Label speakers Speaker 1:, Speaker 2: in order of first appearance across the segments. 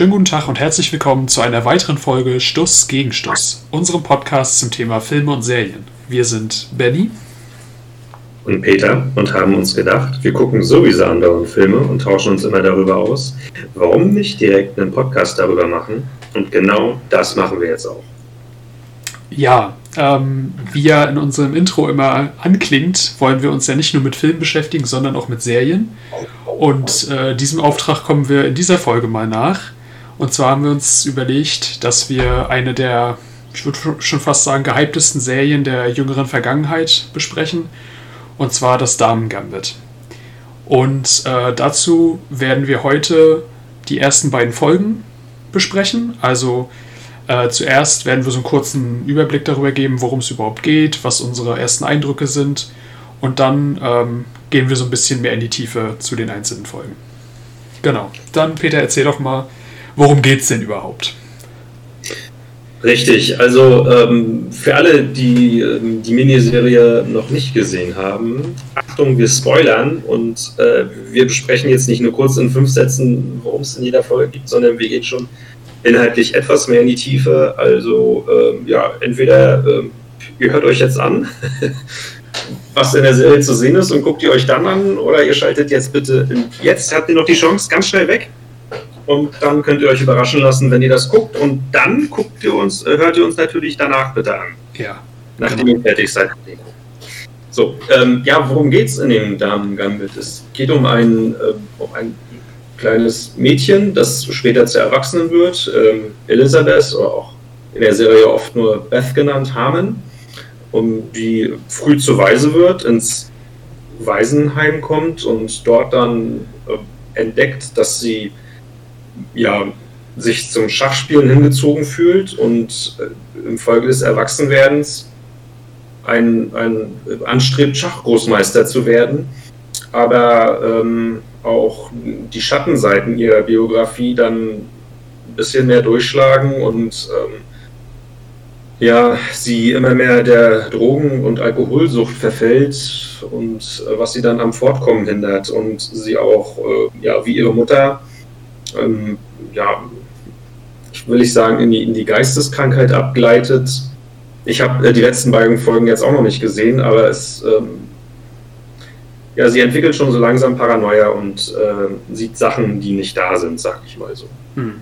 Speaker 1: Schönen guten Tag und herzlich willkommen zu einer weiteren Folge Stuss gegen Stuss, unserem Podcast zum Thema Filme und Serien. Wir sind Benny
Speaker 2: und Peter und haben uns gedacht, wir gucken sowieso andauernd Filme und tauschen uns immer darüber aus. Warum nicht direkt einen Podcast darüber machen? Und genau das machen wir jetzt auch.
Speaker 1: Ja, ähm, wie ja in unserem Intro immer anklingt, wollen wir uns ja nicht nur mit Filmen beschäftigen, sondern auch mit Serien. Und äh, diesem Auftrag kommen wir in dieser Folge mal nach. Und zwar haben wir uns überlegt, dass wir eine der, ich würde schon fast sagen, gehyptesten Serien der jüngeren Vergangenheit besprechen. Und zwar das Damen-Gambit. Und äh, dazu werden wir heute die ersten beiden Folgen besprechen. Also äh, zuerst werden wir so einen kurzen Überblick darüber geben, worum es überhaupt geht, was unsere ersten Eindrücke sind. Und dann ähm, gehen wir so ein bisschen mehr in die Tiefe zu den einzelnen Folgen. Genau. Dann, Peter, erzähl doch mal, worum geht es denn überhaupt?
Speaker 2: Richtig, also ähm, für alle, die ähm, die Miniserie noch nicht gesehen haben, Achtung, wir spoilern und äh, wir besprechen jetzt nicht nur kurz in fünf Sätzen, worum es in jeder Folge gibt, sondern wir gehen schon inhaltlich etwas mehr in die Tiefe. Also ähm, ja, entweder ähm, ihr hört euch jetzt an, was in der Serie zu sehen ist und guckt ihr euch dann an, oder ihr schaltet jetzt bitte, in, jetzt habt ihr noch die Chance, ganz schnell weg und dann könnt ihr euch überraschen lassen, wenn ihr das guckt. Und dann guckt ihr uns, äh, hört ihr uns natürlich danach bitte an.
Speaker 1: Ja.
Speaker 2: Nachdem genau. ihr fertig seid. So, ähm, ja, worum geht es in dem Damen-Gambit? Es geht um ein, äh, um ein kleines Mädchen, das später zu Erwachsenen wird, ähm, Elisabeth, oder auch in der Serie oft nur Beth genannt, Harmon, um die früh zu Waise wird, ins Waisenheim kommt und dort dann äh, entdeckt, dass sie ja, sich zum Schachspielen hingezogen fühlt und äh, im Folge des Erwachsenwerdens ein, ein anstrebt, Schachgroßmeister zu werden, aber ähm, auch die Schattenseiten ihrer Biografie dann ein bisschen mehr durchschlagen und ähm, ja, sie immer mehr der Drogen- und Alkoholsucht verfällt und äh, was sie dann am Fortkommen hindert und sie auch, äh, ja, wie ihre Mutter, ähm, ja, will ich sagen, in die, in die Geisteskrankheit abgleitet. Ich habe äh, die letzten beiden Folgen jetzt auch noch nicht gesehen, aber es, ähm, ja, sie entwickelt schon so langsam Paranoia und äh, sieht Sachen, die nicht da sind, sag ich mal so. Hm.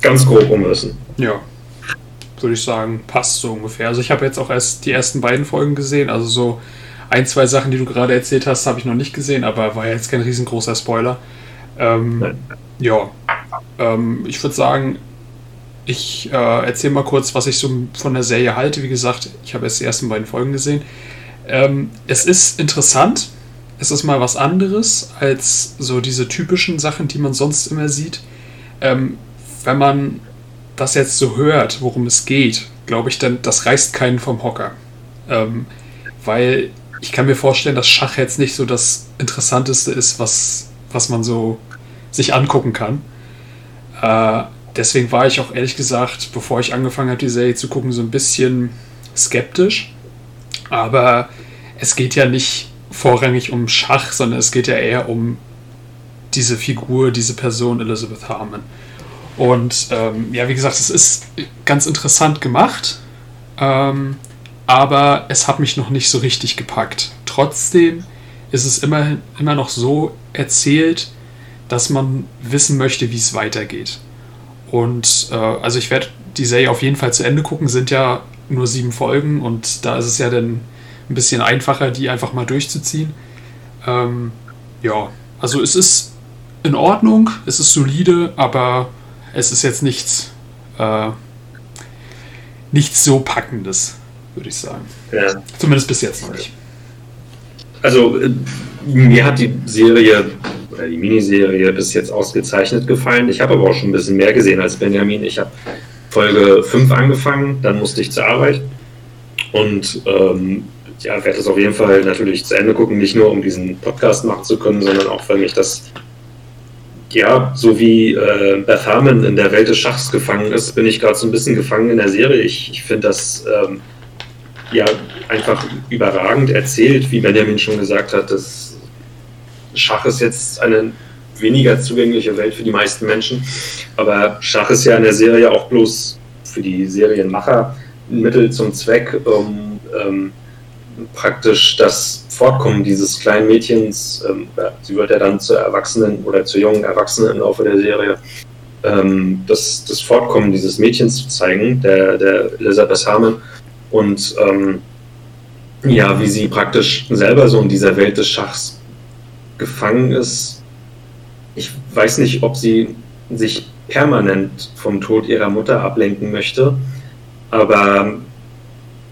Speaker 2: Ganz grob umrissen.
Speaker 1: Ja, würde ich sagen, passt so ungefähr. Also ich habe jetzt auch erst die ersten beiden Folgen gesehen, also so ein, zwei Sachen, die du gerade erzählt hast, habe ich noch nicht gesehen, aber war jetzt kein riesengroßer Spoiler. Ähm, ja, ähm, ich würde sagen, ich äh, erzähle mal kurz, was ich so von der Serie halte. Wie gesagt, ich habe erst die ersten beiden Folgen gesehen. Ähm, es ist interessant. Es ist mal was anderes als so diese typischen Sachen, die man sonst immer sieht. Ähm, wenn man das jetzt so hört, worum es geht, glaube ich, dann das reißt keinen vom Hocker. Ähm, weil ich kann mir vorstellen, dass Schach jetzt nicht so das Interessanteste ist, was was man so sich angucken kann. Äh, deswegen war ich auch ehrlich gesagt, bevor ich angefangen habe, die Serie zu gucken, so ein bisschen skeptisch. Aber es geht ja nicht vorrangig um Schach, sondern es geht ja eher um diese Figur, diese Person Elizabeth Harmon. Und ähm, ja, wie gesagt, es ist ganz interessant gemacht, ähm, aber es hat mich noch nicht so richtig gepackt. Trotzdem ist es immer, immer noch so erzählt, dass man wissen möchte, wie es weitergeht. Und äh, also ich werde die Serie auf jeden Fall zu Ende gucken, sind ja nur sieben Folgen und da ist es ja dann ein bisschen einfacher, die einfach mal durchzuziehen. Ähm, ja, also es ist in Ordnung, es ist solide, aber es ist jetzt nichts, äh, nichts so Packendes, würde ich sagen. Ja. Zumindest bis jetzt noch nicht.
Speaker 2: Also äh, mir hat die Serie oder die Miniserie bis jetzt ausgezeichnet gefallen. Ich habe aber auch schon ein bisschen mehr gesehen als Benjamin. Ich habe Folge 5 angefangen, dann musste ich zur Arbeit und ähm, ja, werde es auf jeden Fall natürlich zu Ende gucken, nicht nur um diesen Podcast machen zu können, sondern auch, weil mich das ja, so wie äh, Beth Harmon in der Welt des Schachs gefangen ist, bin ich gerade so ein bisschen gefangen in der Serie. Ich, ich finde das ähm, ja einfach überragend erzählt, wie Benjamin schon gesagt hat. Das Schach ist jetzt eine weniger zugängliche Welt für die meisten Menschen. Aber Schach ist ja in der Serie auch bloß für die Serienmacher ein Mittel zum Zweck, um ähm, praktisch das Fortkommen dieses kleinen Mädchens, ähm, sie wird ja dann zur Erwachsenen oder zur jungen Erwachsenen im Laufe der Serie, ähm, das, das Fortkommen dieses Mädchens zu zeigen, der, der Elisabeth Harmon. Und ähm, ja, wie sie praktisch selber so in dieser Welt des Schachs gefangen ist. Ich weiß nicht, ob sie sich permanent vom Tod ihrer Mutter ablenken möchte, aber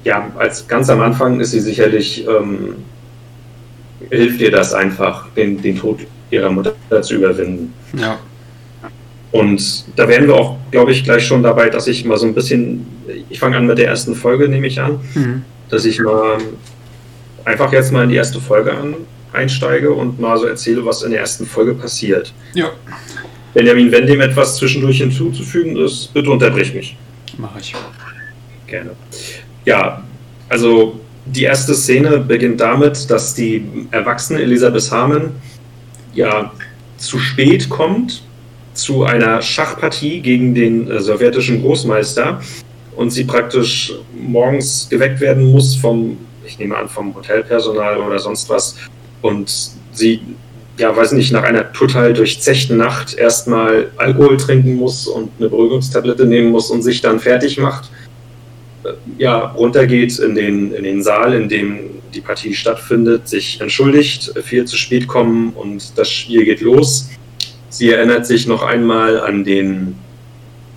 Speaker 2: ja, als ganz am Anfang ist sie sicherlich, ähm, hilft ihr das einfach, den, den Tod ihrer Mutter zu überwinden.
Speaker 1: Ja.
Speaker 2: Und da wären wir auch, glaube ich, gleich schon dabei, dass ich mal so ein bisschen, ich fange an mit der ersten Folge, nehme ich an, mhm. dass ich mal einfach jetzt mal in die erste Folge an, einsteige und mal so erzähle, was in der ersten Folge passiert.
Speaker 1: Ja.
Speaker 2: Benjamin, wenn dem etwas zwischendurch hinzuzufügen ist, bitte unterbrich mich.
Speaker 1: Mache ich.
Speaker 2: Gerne. Ja, also die erste Szene beginnt damit, dass die erwachsene Elisabeth Harmon ja zu spät kommt zu einer Schachpartie gegen den äh, sowjetischen Großmeister und sie praktisch morgens geweckt werden muss vom, ich nehme an, vom Hotelpersonal oder sonst was und sie, ja, weiß nicht, nach einer total durchzechten Nacht erstmal Alkohol trinken muss und eine Beruhigungstablette nehmen muss und sich dann fertig macht, äh, ja, runtergeht in den, in den Saal, in dem die Partie stattfindet, sich entschuldigt, viel zu spät kommen und das Spiel geht los. Sie erinnert sich noch einmal an den,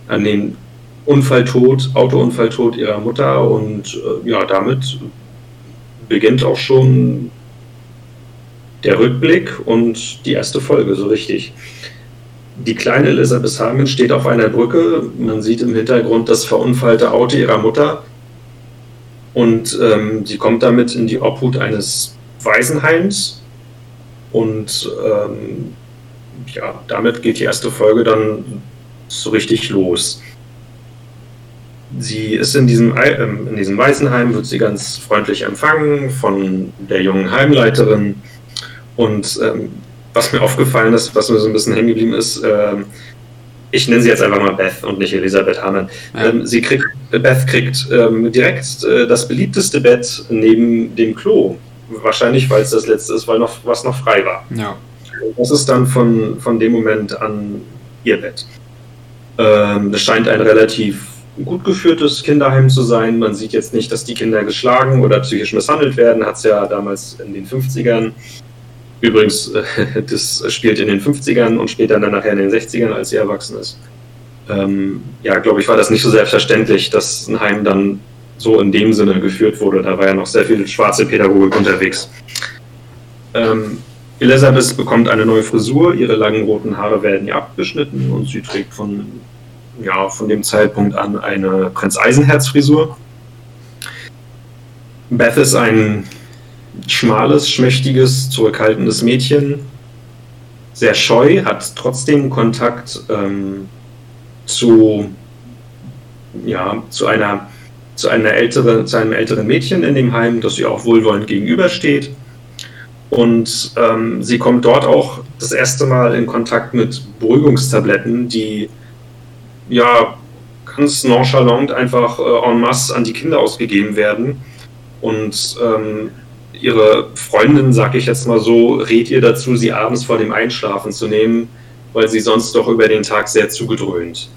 Speaker 2: an den Unfalltod, Autounfalltod ihrer Mutter und äh, ja, damit beginnt auch schon der Rückblick und die erste Folge, so richtig. Die kleine Elizabeth Harmon steht auf einer Brücke. Man sieht im Hintergrund das verunfallte Auto ihrer Mutter. Und ähm, sie kommt damit in die Obhut eines Waisenheims. Und ähm, ja, damit geht die erste Folge dann so richtig los. Sie ist in diesem, ähm, in diesem Waisenheim, wird sie ganz freundlich empfangen von der jungen Heimleiterin. Und ähm, was mir aufgefallen ist, was mir so ein bisschen hängen geblieben ist, äh, ich nenne sie jetzt einfach mal Beth und nicht Elisabeth Harmon. Ja. Ähm, sie kriegt, Beth kriegt ähm, direkt äh, das beliebteste Bett neben dem Klo. Wahrscheinlich, weil es das letzte ist, weil noch was noch frei war.
Speaker 1: Ja.
Speaker 2: Das ist dann von, von dem Moment an ihr Bett. Ähm, das scheint ein relativ gut geführtes Kinderheim zu sein. Man sieht jetzt nicht, dass die Kinder geschlagen oder psychisch misshandelt werden. Hat es ja damals in den 50ern. Übrigens, äh, das spielt in den 50ern und später dann nachher in den 60ern, als sie erwachsen ist. Ähm, ja, glaube ich, war das nicht so selbstverständlich, dass ein Heim dann so in dem Sinne geführt wurde. Da war ja noch sehr viel schwarze Pädagogik unterwegs. Ähm, Elisabeth bekommt eine neue Frisur, ihre langen roten Haare werden ihr abgeschnitten und sie trägt von, ja, von dem Zeitpunkt an eine Prinz Eisenherz Frisur. Beth ist ein schmales, schmächtiges, zurückhaltendes Mädchen, sehr scheu, hat trotzdem Kontakt ähm, zu, ja, zu einer zu einer älteren, zu einem älteren Mädchen in dem Heim, das ihr auch wohlwollend gegenübersteht. Und ähm, sie kommt dort auch das erste Mal in Kontakt mit Beruhigungstabletten, die ja ganz nonchalant einfach äh, en masse an die Kinder ausgegeben werden. Und ähm, ihre Freundin, sag ich jetzt mal so, rät ihr dazu, sie abends vor dem Einschlafen zu nehmen, weil sie sonst doch über den Tag sehr zugedröhnt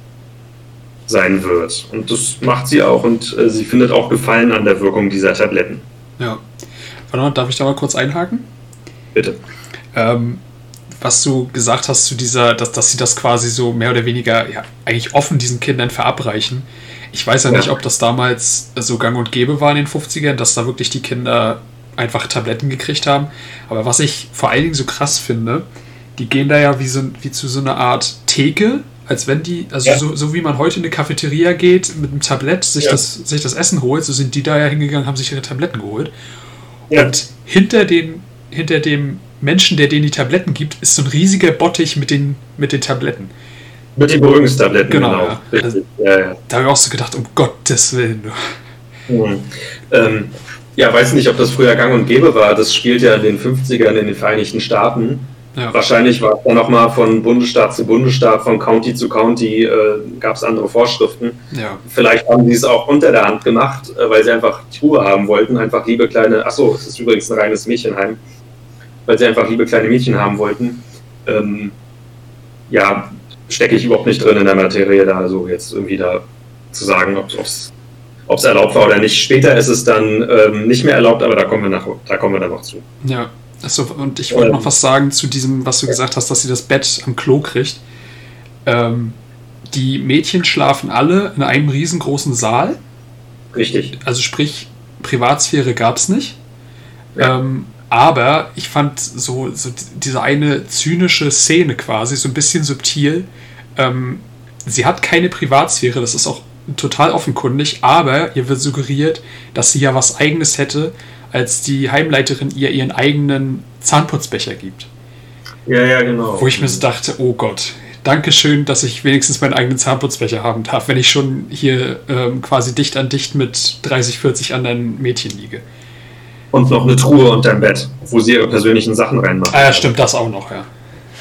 Speaker 2: sein wird. Und das macht sie auch und äh, sie findet auch Gefallen an der Wirkung dieser Tabletten.
Speaker 1: Ja. Warte mal, darf ich da mal kurz einhaken?
Speaker 2: Bitte.
Speaker 1: Ähm, was du gesagt hast zu dieser, dass, dass sie das quasi so mehr oder weniger ja, eigentlich offen diesen Kindern verabreichen. Ich weiß ja, ja, nicht, ob das damals so gang und gäbe war in den 50ern, dass da wirklich die Kinder einfach Tabletten gekriegt haben. Aber was ich vor allen Dingen so krass finde, die gehen da ja wie, so, wie zu so einer Art Theke, als wenn die, also ja. so, so, wie man heute in eine Cafeteria geht, mit einem Tablett sich, ja. das, sich das Essen holt, so sind die da ja hingegangen, haben sich ihre Tabletten geholt. Und hinter den hinter dem Menschen, der denen die Tabletten gibt, ist so ein riesiger Bottich mit den, mit den Tabletten.
Speaker 2: Mit den Beruhigungstabletten,
Speaker 1: genau. genau. Ja. Also, ja, ja. Da habe ich auch so gedacht, um Gottes Willen.
Speaker 2: Mhm. Ähm, ja, weiß nicht, ob das früher gang und gäbe war. Das spielt ja in den 50ern in den Vereinigten Staaten. Ja. Wahrscheinlich war es dann nochmal von Bundesstaat zu Bundesstaat, von County zu County äh, gab es andere Vorschriften.
Speaker 1: Ja.
Speaker 2: Vielleicht haben sie es auch unter der Hand gemacht, äh, weil sie einfach die Ruhe haben wollten. Einfach liebe kleine, achso, es ist übrigens ein reines Mädchenheim, weil sie einfach liebe kleine Mädchen haben wollten. Ähm, ja, stecke ich überhaupt nicht drin in der Materie, da also jetzt irgendwie da zu sagen, ob es erlaubt war oder nicht. Später ist es dann ähm, nicht mehr erlaubt, aber da kommen wir, nach, da kommen wir dann noch zu.
Speaker 1: Ja, Achso, und ich wollte ähm, noch was sagen zu diesem, was du gesagt hast, dass sie das Bett am Klo kriegt. Ähm, die Mädchen schlafen alle in einem riesengroßen Saal.
Speaker 2: Richtig.
Speaker 1: Also sprich, Privatsphäre gab es nicht. Ja. Ähm, aber ich fand so, so, diese eine zynische Szene quasi so ein bisschen subtil. Ähm, sie hat keine Privatsphäre, das ist auch total offenkundig, aber ihr wird suggeriert, dass sie ja was Eigenes hätte, als die Heimleiterin ihr ihren eigenen Zahnputzbecher gibt.
Speaker 2: Ja, ja, genau.
Speaker 1: Wo ich mir so dachte, oh Gott, danke schön, dass ich wenigstens meinen eigenen Zahnputzbecher haben darf, wenn ich schon hier ähm, quasi dicht an dicht mit 30, 40 anderen Mädchen liege.
Speaker 2: Und noch eine Truhe unterm Bett, wo sie ihre persönlichen Sachen reinmachen.
Speaker 1: Ah ja, stimmt, das auch noch, ja.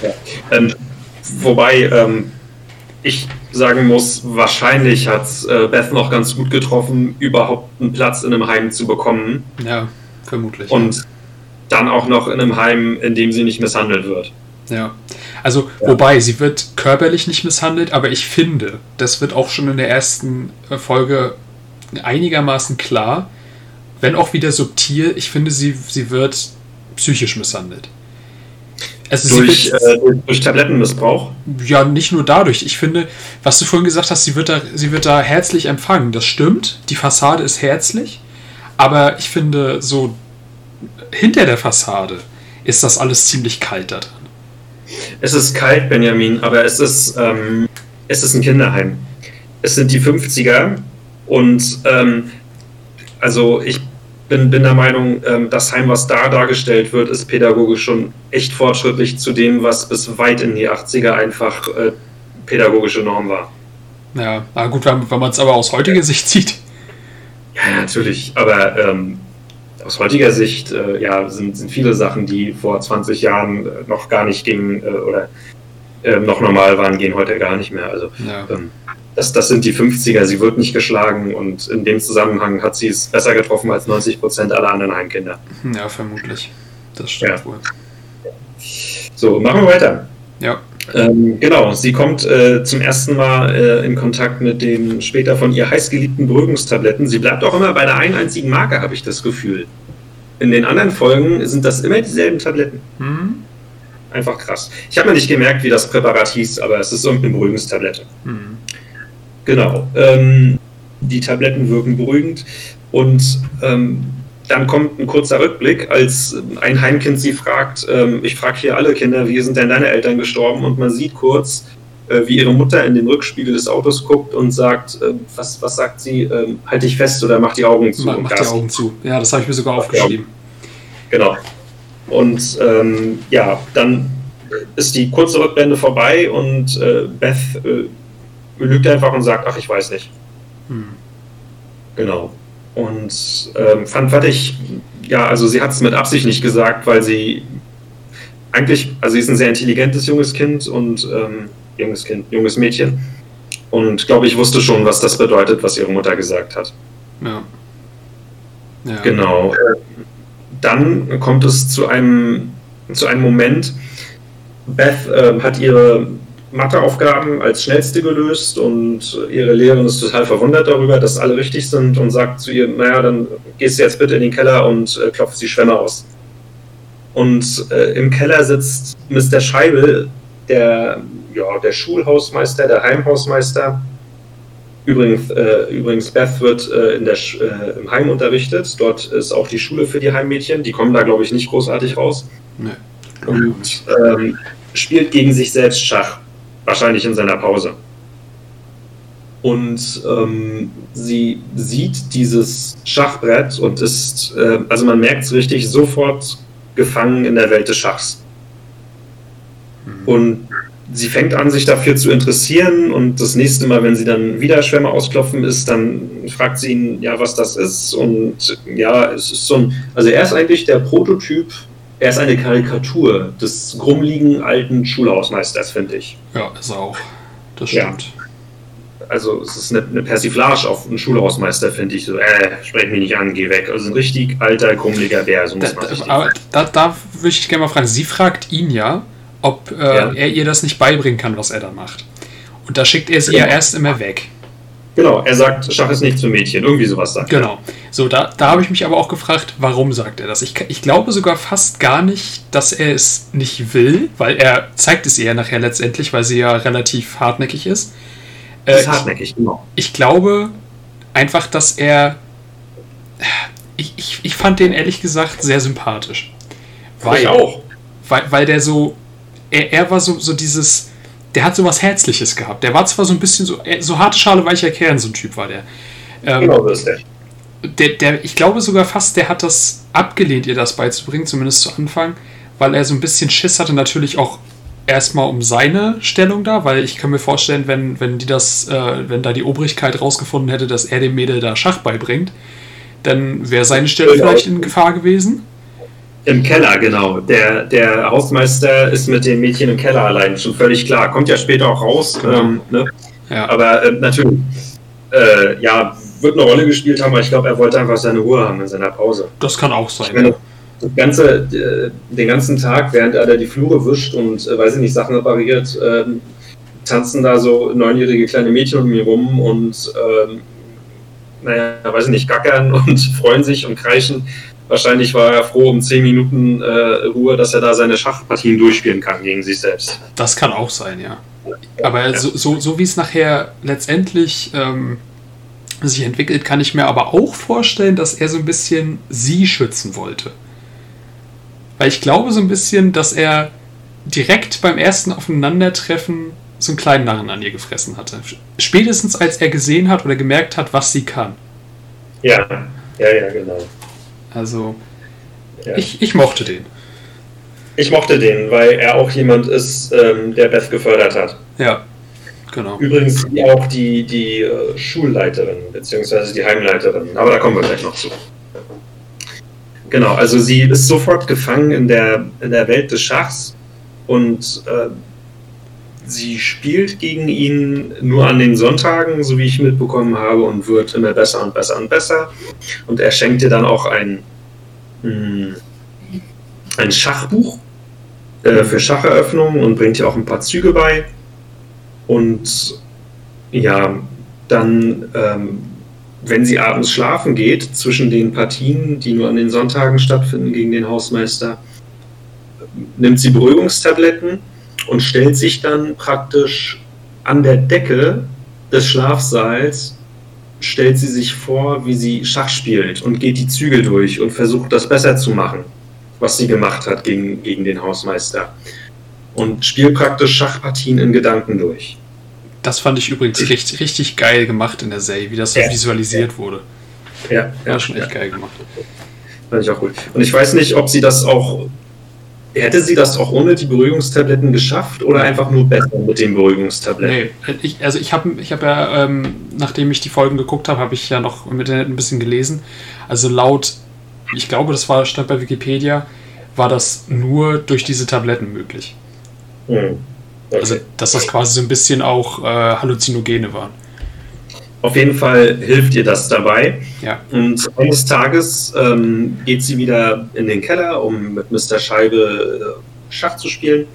Speaker 2: ja. Ähm, wobei ähm, ich sagen muss, wahrscheinlich hat äh, Beth noch ganz gut getroffen, überhaupt einen Platz in einem Heim zu bekommen.
Speaker 1: Ja, vermutlich.
Speaker 2: Und dann auch noch in einem Heim, in dem sie nicht misshandelt wird.
Speaker 1: Ja. Also, ja. wobei, sie wird körperlich nicht misshandelt, aber ich finde, das wird auch schon in der ersten äh, Folge einigermaßen klar, wenn auch wieder subtil, ich finde, sie, sie wird psychisch misshandelt.
Speaker 2: Also durch, äh, durch Tablettenmissbrauch?
Speaker 1: Ja, nicht nur dadurch. Ich finde, was du vorhin gesagt hast, sie wird, da, sie wird da herzlich empfangen. Das stimmt. Die Fassade ist herzlich. Aber ich finde, so hinter der Fassade ist das alles ziemlich kalt da drin.
Speaker 2: Es ist kalt, Benjamin, aber es ist, ähm, es ist ein Kinderheim. Es sind die 50er und ähm, also ich bin, bin der Meinung, ähm, das Heim, was da dargestellt wird, ist pädagogisch schon echt fortschrittlich zu dem, was bis weit in die 80er einfach äh, pädagogische Norm war.
Speaker 1: Ja, na gut, wenn, wenn man es aber aus heutiger Sicht sieht.
Speaker 2: Ja, natürlich, aber ähm, aus heutiger Sicht äh, ja, sind, sind viele Sachen, die vor 20 Jahren äh, noch gar nicht gingen äh, oder ähm, noch normal waren, gehen heute gar nicht mehr. Also ja. ähm, das, das sind die 50er, sie wird nicht geschlagen und in dem Zusammenhang hat sie es besser getroffen als 90 Prozent aller anderen Heimkinder.
Speaker 1: Ja, vermutlich. Das stimmt ja. wohl.
Speaker 2: So, machen wir weiter.
Speaker 1: Ja.
Speaker 2: Ähm, genau, sie kommt äh, zum ersten Mal äh, in Kontakt mit den später von ihr heißgeliebten Beruhigungstabletten. Sie bleibt auch immer bei der einen einzigen Marke, habe ich das Gefühl. In den anderen Folgen sind das immer dieselben Tabletten. Mhm. Einfach krass. Ich habe mir nicht gemerkt, wie das Präparat hieß, aber es ist irgendeine Beruhigungstablette. Mhm. Genau. Ähm, die Tabletten wirken beruhigend und ähm, dann kommt ein kurzer Rückblick, als ein Heimkind sie fragt, ähm, ich frage hier alle Kinder, wie sind denn deine Eltern gestorben? Und man sieht kurz, äh, wie ihre Mutter in den Rückspiegel des Autos guckt und sagt, äh, was, was sagt sie, ähm, halt dich fest oder mach die Augen zu.
Speaker 1: Mach, mach die Augen zu. Ja, das habe ich mir sogar aufgeschrieben.
Speaker 2: Genau. Und ähm, ja, dann ist die kurze Rückblende vorbei und äh, Beth äh, lügt einfach und sagt, ach, ich weiß nicht. Hm. Genau. Und ähm, fand, fand ich, ja, also sie hat es mit Absicht nicht gesagt, weil sie eigentlich, also sie ist ein sehr intelligentes junges Kind und ähm, junges Kind, junges Mädchen. Und glaube ich, wusste schon, was das bedeutet, was ihre Mutter gesagt hat.
Speaker 1: Ja.
Speaker 2: ja. Genau. Dann kommt es zu einem, zu einem Moment. Beth äh, hat ihre Matheaufgaben als schnellste gelöst und ihre Lehrerin ist total verwundert darüber, dass alle richtig sind und sagt zu ihr, naja, dann gehst du jetzt bitte in den Keller und äh, klopfst die Schwämme aus. Und äh, im Keller sitzt Mr. Scheibel, der, ja, der Schulhausmeister, der Heimhausmeister. Übrigens, äh, übrigens Beth wird äh, in der, äh, im Heim unterrichtet. Dort ist auch die Schule für die Heimmädchen. Die kommen da, glaube ich, nicht großartig raus.
Speaker 1: Nee.
Speaker 2: Und ähm, spielt gegen sich selbst Schach wahrscheinlich in seiner Pause. Und ähm, sie sieht dieses Schachbrett und ist, äh, also man merkt es richtig, sofort gefangen in der Welt des Schachs. Mhm. Und sie fängt an, sich dafür zu interessieren und das nächste Mal, wenn sie dann wieder Schwämme ausklopfen ist, dann fragt sie ihn, ja, was das ist. Und ja, es ist so ein, also er ist eigentlich der Prototyp er ist eine Karikatur des grummligen alten Schulhausmeisters, finde ich.
Speaker 1: Ja, ist er auch. Das stimmt. Ja.
Speaker 2: Also es ist eine, eine Persiflage auf einen Schulhausmeister, finde ich. So, äh, sprech mich nicht an, geh weg. Also ein richtig alter, grummeliger Bär. So
Speaker 1: da, aber da, da würde ich gerne mal fragen. Sie fragt ihn ja, ob äh, ja. er ihr das nicht beibringen kann, was er da macht. Und da schickt er sie ja erst immer weg.
Speaker 2: Genau, er sagt, Schach ist nicht für Mädchen, irgendwie sowas sagt
Speaker 1: Genau. So, da, da habe ich mich aber auch gefragt, warum sagt er das? Ich, ich glaube sogar fast gar nicht, dass er es nicht will, weil er zeigt es ihr nachher letztendlich, weil sie ja relativ hartnäckig ist.
Speaker 2: Äh, ist hartnäckig, genau.
Speaker 1: Ich glaube einfach, dass er. Ich, ich, ich fand den ehrlich gesagt sehr sympathisch.
Speaker 2: Weil, ich auch.
Speaker 1: Weil, weil der so. Er, er war so, so dieses der hat so was Herzliches gehabt. Der war zwar so ein bisschen so, äh, so harte Schale, weicher Kern, so ein Typ war der. Ähm, genau, das ist der. Der, der. Ich glaube sogar fast, der hat das abgelehnt, ihr das beizubringen, zumindest zu Anfang, weil er so ein bisschen Schiss hatte, natürlich auch erstmal um seine Stellung da, weil ich kann mir vorstellen, wenn, wenn die das, äh, wenn da die Obrigkeit rausgefunden hätte, dass er dem Mädel da Schach beibringt, dann wäre seine Stellung vielleicht in Gefahr gewesen.
Speaker 2: Im Keller, genau. Der, der Hausmeister ist mit dem Mädchen im Keller allein, schon völlig klar. Kommt ja später auch raus. Genau. Ähm, ne? ja. Aber äh, natürlich, äh, ja, wird eine Rolle gespielt haben, aber ich glaube, er wollte einfach seine Ruhe haben in seiner Pause.
Speaker 1: Das kann auch sein.
Speaker 2: Meine, ja. ganze, äh, den ganzen Tag, während er da die Flure wischt und, äh, weiß ich nicht, Sachen repariert, ähm, tanzen da so neunjährige kleine Mädchen um ihn rum und, ähm, naja, weiß ich nicht, gackern und freuen sich und kreischen. Wahrscheinlich war er froh um 10 Minuten äh, Ruhe, dass er da seine Schachpartien durchspielen kann gegen sich selbst.
Speaker 1: Das kann auch sein, ja. Aber ja. So, so, so wie es nachher letztendlich ähm, sich entwickelt, kann ich mir aber auch vorstellen, dass er so ein bisschen sie schützen wollte. Weil ich glaube so ein bisschen, dass er direkt beim ersten Aufeinandertreffen so einen kleinen Narren an ihr gefressen hatte. Spätestens als er gesehen hat oder gemerkt hat, was sie kann.
Speaker 2: Ja, ja, ja, genau.
Speaker 1: Also, ja. ich, ich mochte den.
Speaker 2: Ich mochte den, weil er auch jemand ist, ähm, der Beth gefördert hat.
Speaker 1: Ja, genau.
Speaker 2: Übrigens auch die, die äh, Schulleiterin, beziehungsweise die Heimleiterin. Aber da kommen wir gleich noch zu. Genau, also sie ist sofort gefangen in der, in der Welt des Schachs und äh, sie spielt gegen ihn nur an den Sonntagen, so wie ich mitbekommen habe, und wird immer besser und besser und besser. Und er schenkt ihr dann auch ein, hm, ein Schachbuch äh, für Schacheröffnungen und bringt ihr auch ein paar Züge bei. Und ja, dann, ähm, wenn sie abends schlafen geht, zwischen den Partien, die nur an den Sonntagen stattfinden gegen den Hausmeister, nimmt sie Beruhigungstabletten und stellt sich dann praktisch an der Decke des Schlafsaals, stellt sie sich vor, wie sie Schach spielt und geht die Züge durch und versucht das besser zu machen, was sie gemacht hat gegen, gegen den Hausmeister. Und spielt praktisch Schachpartien in Gedanken durch.
Speaker 1: Das fand ich übrigens richtig, richtig geil gemacht in der Serie, wie das so ja, visualisiert ja. wurde.
Speaker 2: Ja, ja, war schon echt ja. geil gemacht. Fand ich auch gut. Und ich weiß nicht, ob sie das auch Hätte sie das auch ohne die Beruhigungstabletten geschafft oder einfach nur besser mit den Beruhigungstabletten?
Speaker 1: Nee, ich, also ich habe ich hab ja, ähm, nachdem ich die Folgen geguckt habe, habe ich ja noch im Internet ein bisschen gelesen. Also laut, ich glaube, das war stand bei Wikipedia, war das nur durch diese Tabletten möglich. Hm. Okay. Also, dass das quasi so ein bisschen auch äh, Halluzinogene waren.
Speaker 2: Auf jeden Fall hilft ihr das dabei.
Speaker 1: Ja.
Speaker 2: Und eines Tages ähm, geht sie wieder in den Keller, um mit Mr. Scheibe äh, Schach zu spielen.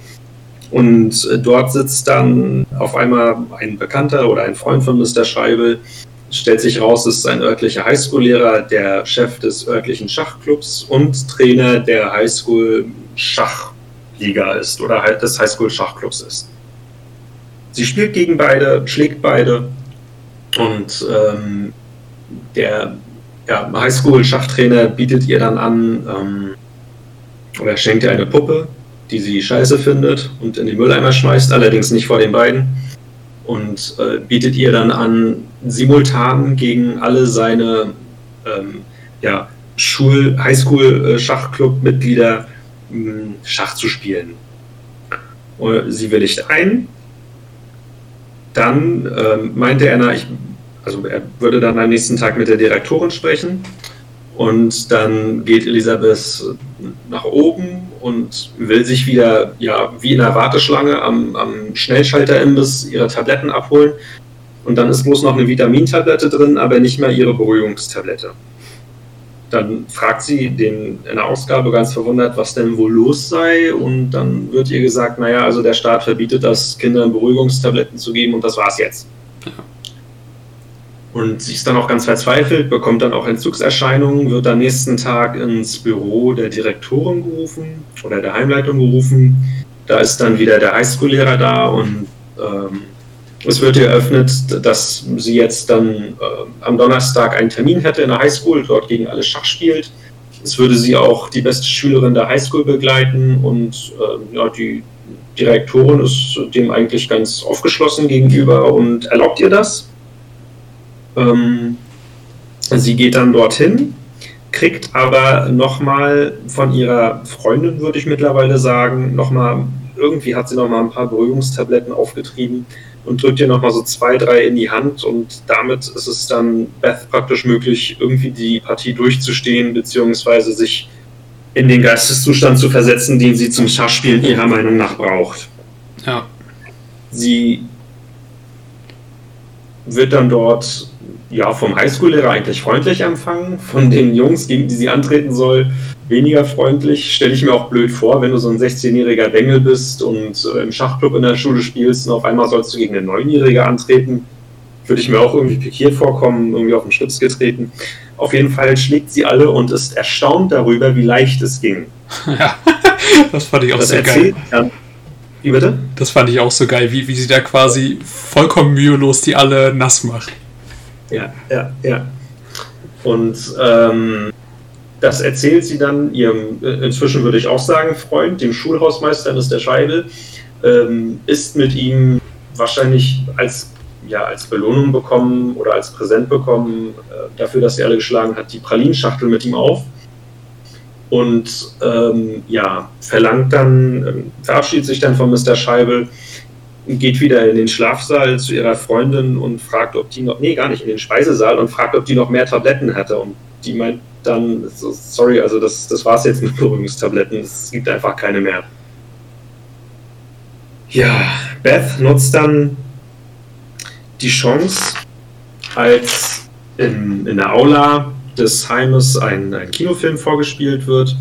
Speaker 2: Und äh, dort sitzt dann auf einmal ein Bekannter oder ein Freund von Mr. Scheibe. Stellt sich raus, es ist ein örtlicher Highschool-Lehrer, der Chef des örtlichen Schachclubs und Trainer der Highschool-Schachliga ist oder halt des Highschool-Schachclubs ist. Sie spielt gegen beide, schlägt beide und ähm, der ja, Highschool-Schachtrainer bietet ihr dann an, ähm, oder schenkt ihr eine Puppe, die sie scheiße findet und in den Mülleimer schmeißt, allerdings nicht vor den beiden. Und äh, bietet ihr dann an, simultan gegen alle seine ähm, ja, Highschool-Schachclub-Mitglieder hm, Schach zu spielen. Sie willigt ein dann ähm, meinte er, na, ich, also er würde dann am nächsten Tag mit der Direktorin sprechen und dann geht Elisabeth nach oben und will sich wieder, ja, wie in der Warteschlange am, am Schnellschalterimbiss ihre Tabletten abholen. Und dann ist bloß noch eine Vitamintablette drin, aber nicht mehr ihre Beruhigungstablette. Dann fragt sie den in der Ausgabe ganz verwundert, was denn wohl los sei. Und dann wird ihr gesagt, naja, also der Staat verbietet das, Kindern Beruhigungstabletten zu geben und das war's jetzt. Und sie ist dann auch ganz verzweifelt, bekommt dann auch Entzugserscheinungen, wird am nächsten Tag ins Büro der Direktorin gerufen oder der Heimleitung gerufen. Da ist dann wieder der Highschool-Lehrer da und ähm, es wird ihr eröffnet, dass sie jetzt dann äh, am Donnerstag einen Termin hätte in der Highschool, dort gegen alle Schach spielt. Es würde sie auch die beste Schülerin der Highschool begleiten und äh, ja, die Direktorin ist dem eigentlich ganz aufgeschlossen gegenüber und erlaubt ihr das. Ähm, sie geht dann dorthin, kriegt aber nochmal von ihrer Freundin, würde ich mittlerweile sagen, nochmal, irgendwie hat sie nochmal ein paar Beruhigungstabletten aufgetrieben und drückt ihr nochmal so zwei, drei in die Hand und damit ist es dann Beth praktisch möglich, irgendwie die Partie durchzustehen, beziehungsweise sich in den Geisteszustand zu versetzen, den sie zum Schachspielen ihrer Meinung nach braucht.
Speaker 1: Ja.
Speaker 2: Sie wird dann dort ja, vom Highschool-Lehrer eigentlich freundlich empfangen, von den Jungs, gegen die sie antreten soll, weniger freundlich. Stelle ich mir auch blöd vor, wenn du so ein 16-jähriger Bengel bist und äh, im Schachclub in der Schule spielst und auf einmal sollst du gegen eine 9-Jährige antreten. Würde ich mir auch irgendwie pikiert vorkommen, irgendwie auf den Schlips getreten. Auf jeden Fall schlägt sie alle und ist erstaunt darüber, wie leicht es ging.
Speaker 1: Ja, das fand ich auch das so geil.
Speaker 2: Ja. Wie bitte?
Speaker 1: Das fand ich auch so geil, wie, wie sie da quasi vollkommen mühelos die alle nass macht
Speaker 2: ja, ja, ja. Und ähm, das erzählt sie dann ihrem, äh, inzwischen würde ich auch sagen, Freund, dem Schulhausmeister ist der Scheibel, ähm, ist mit ihm wahrscheinlich als, ja, als Belohnung bekommen oder als Präsent bekommen, äh, dafür, dass sie alle geschlagen hat, die Pralinschachtel mit ihm auf. Und ähm, ja, verlangt dann, äh, verabschiedet sich dann von Mr. Scheibel geht wieder in den Schlafsaal zu ihrer Freundin und fragt, ob die noch, nee, gar nicht, in den Speisesaal und fragt, ob die noch mehr Tabletten hatte. Und die meint dann, so, sorry, also das, das war es jetzt mit Beruhigungstabletten, es gibt einfach keine mehr. Ja, Beth nutzt dann die Chance, als in, in der Aula des Heimes ein, ein Kinofilm vorgespielt wird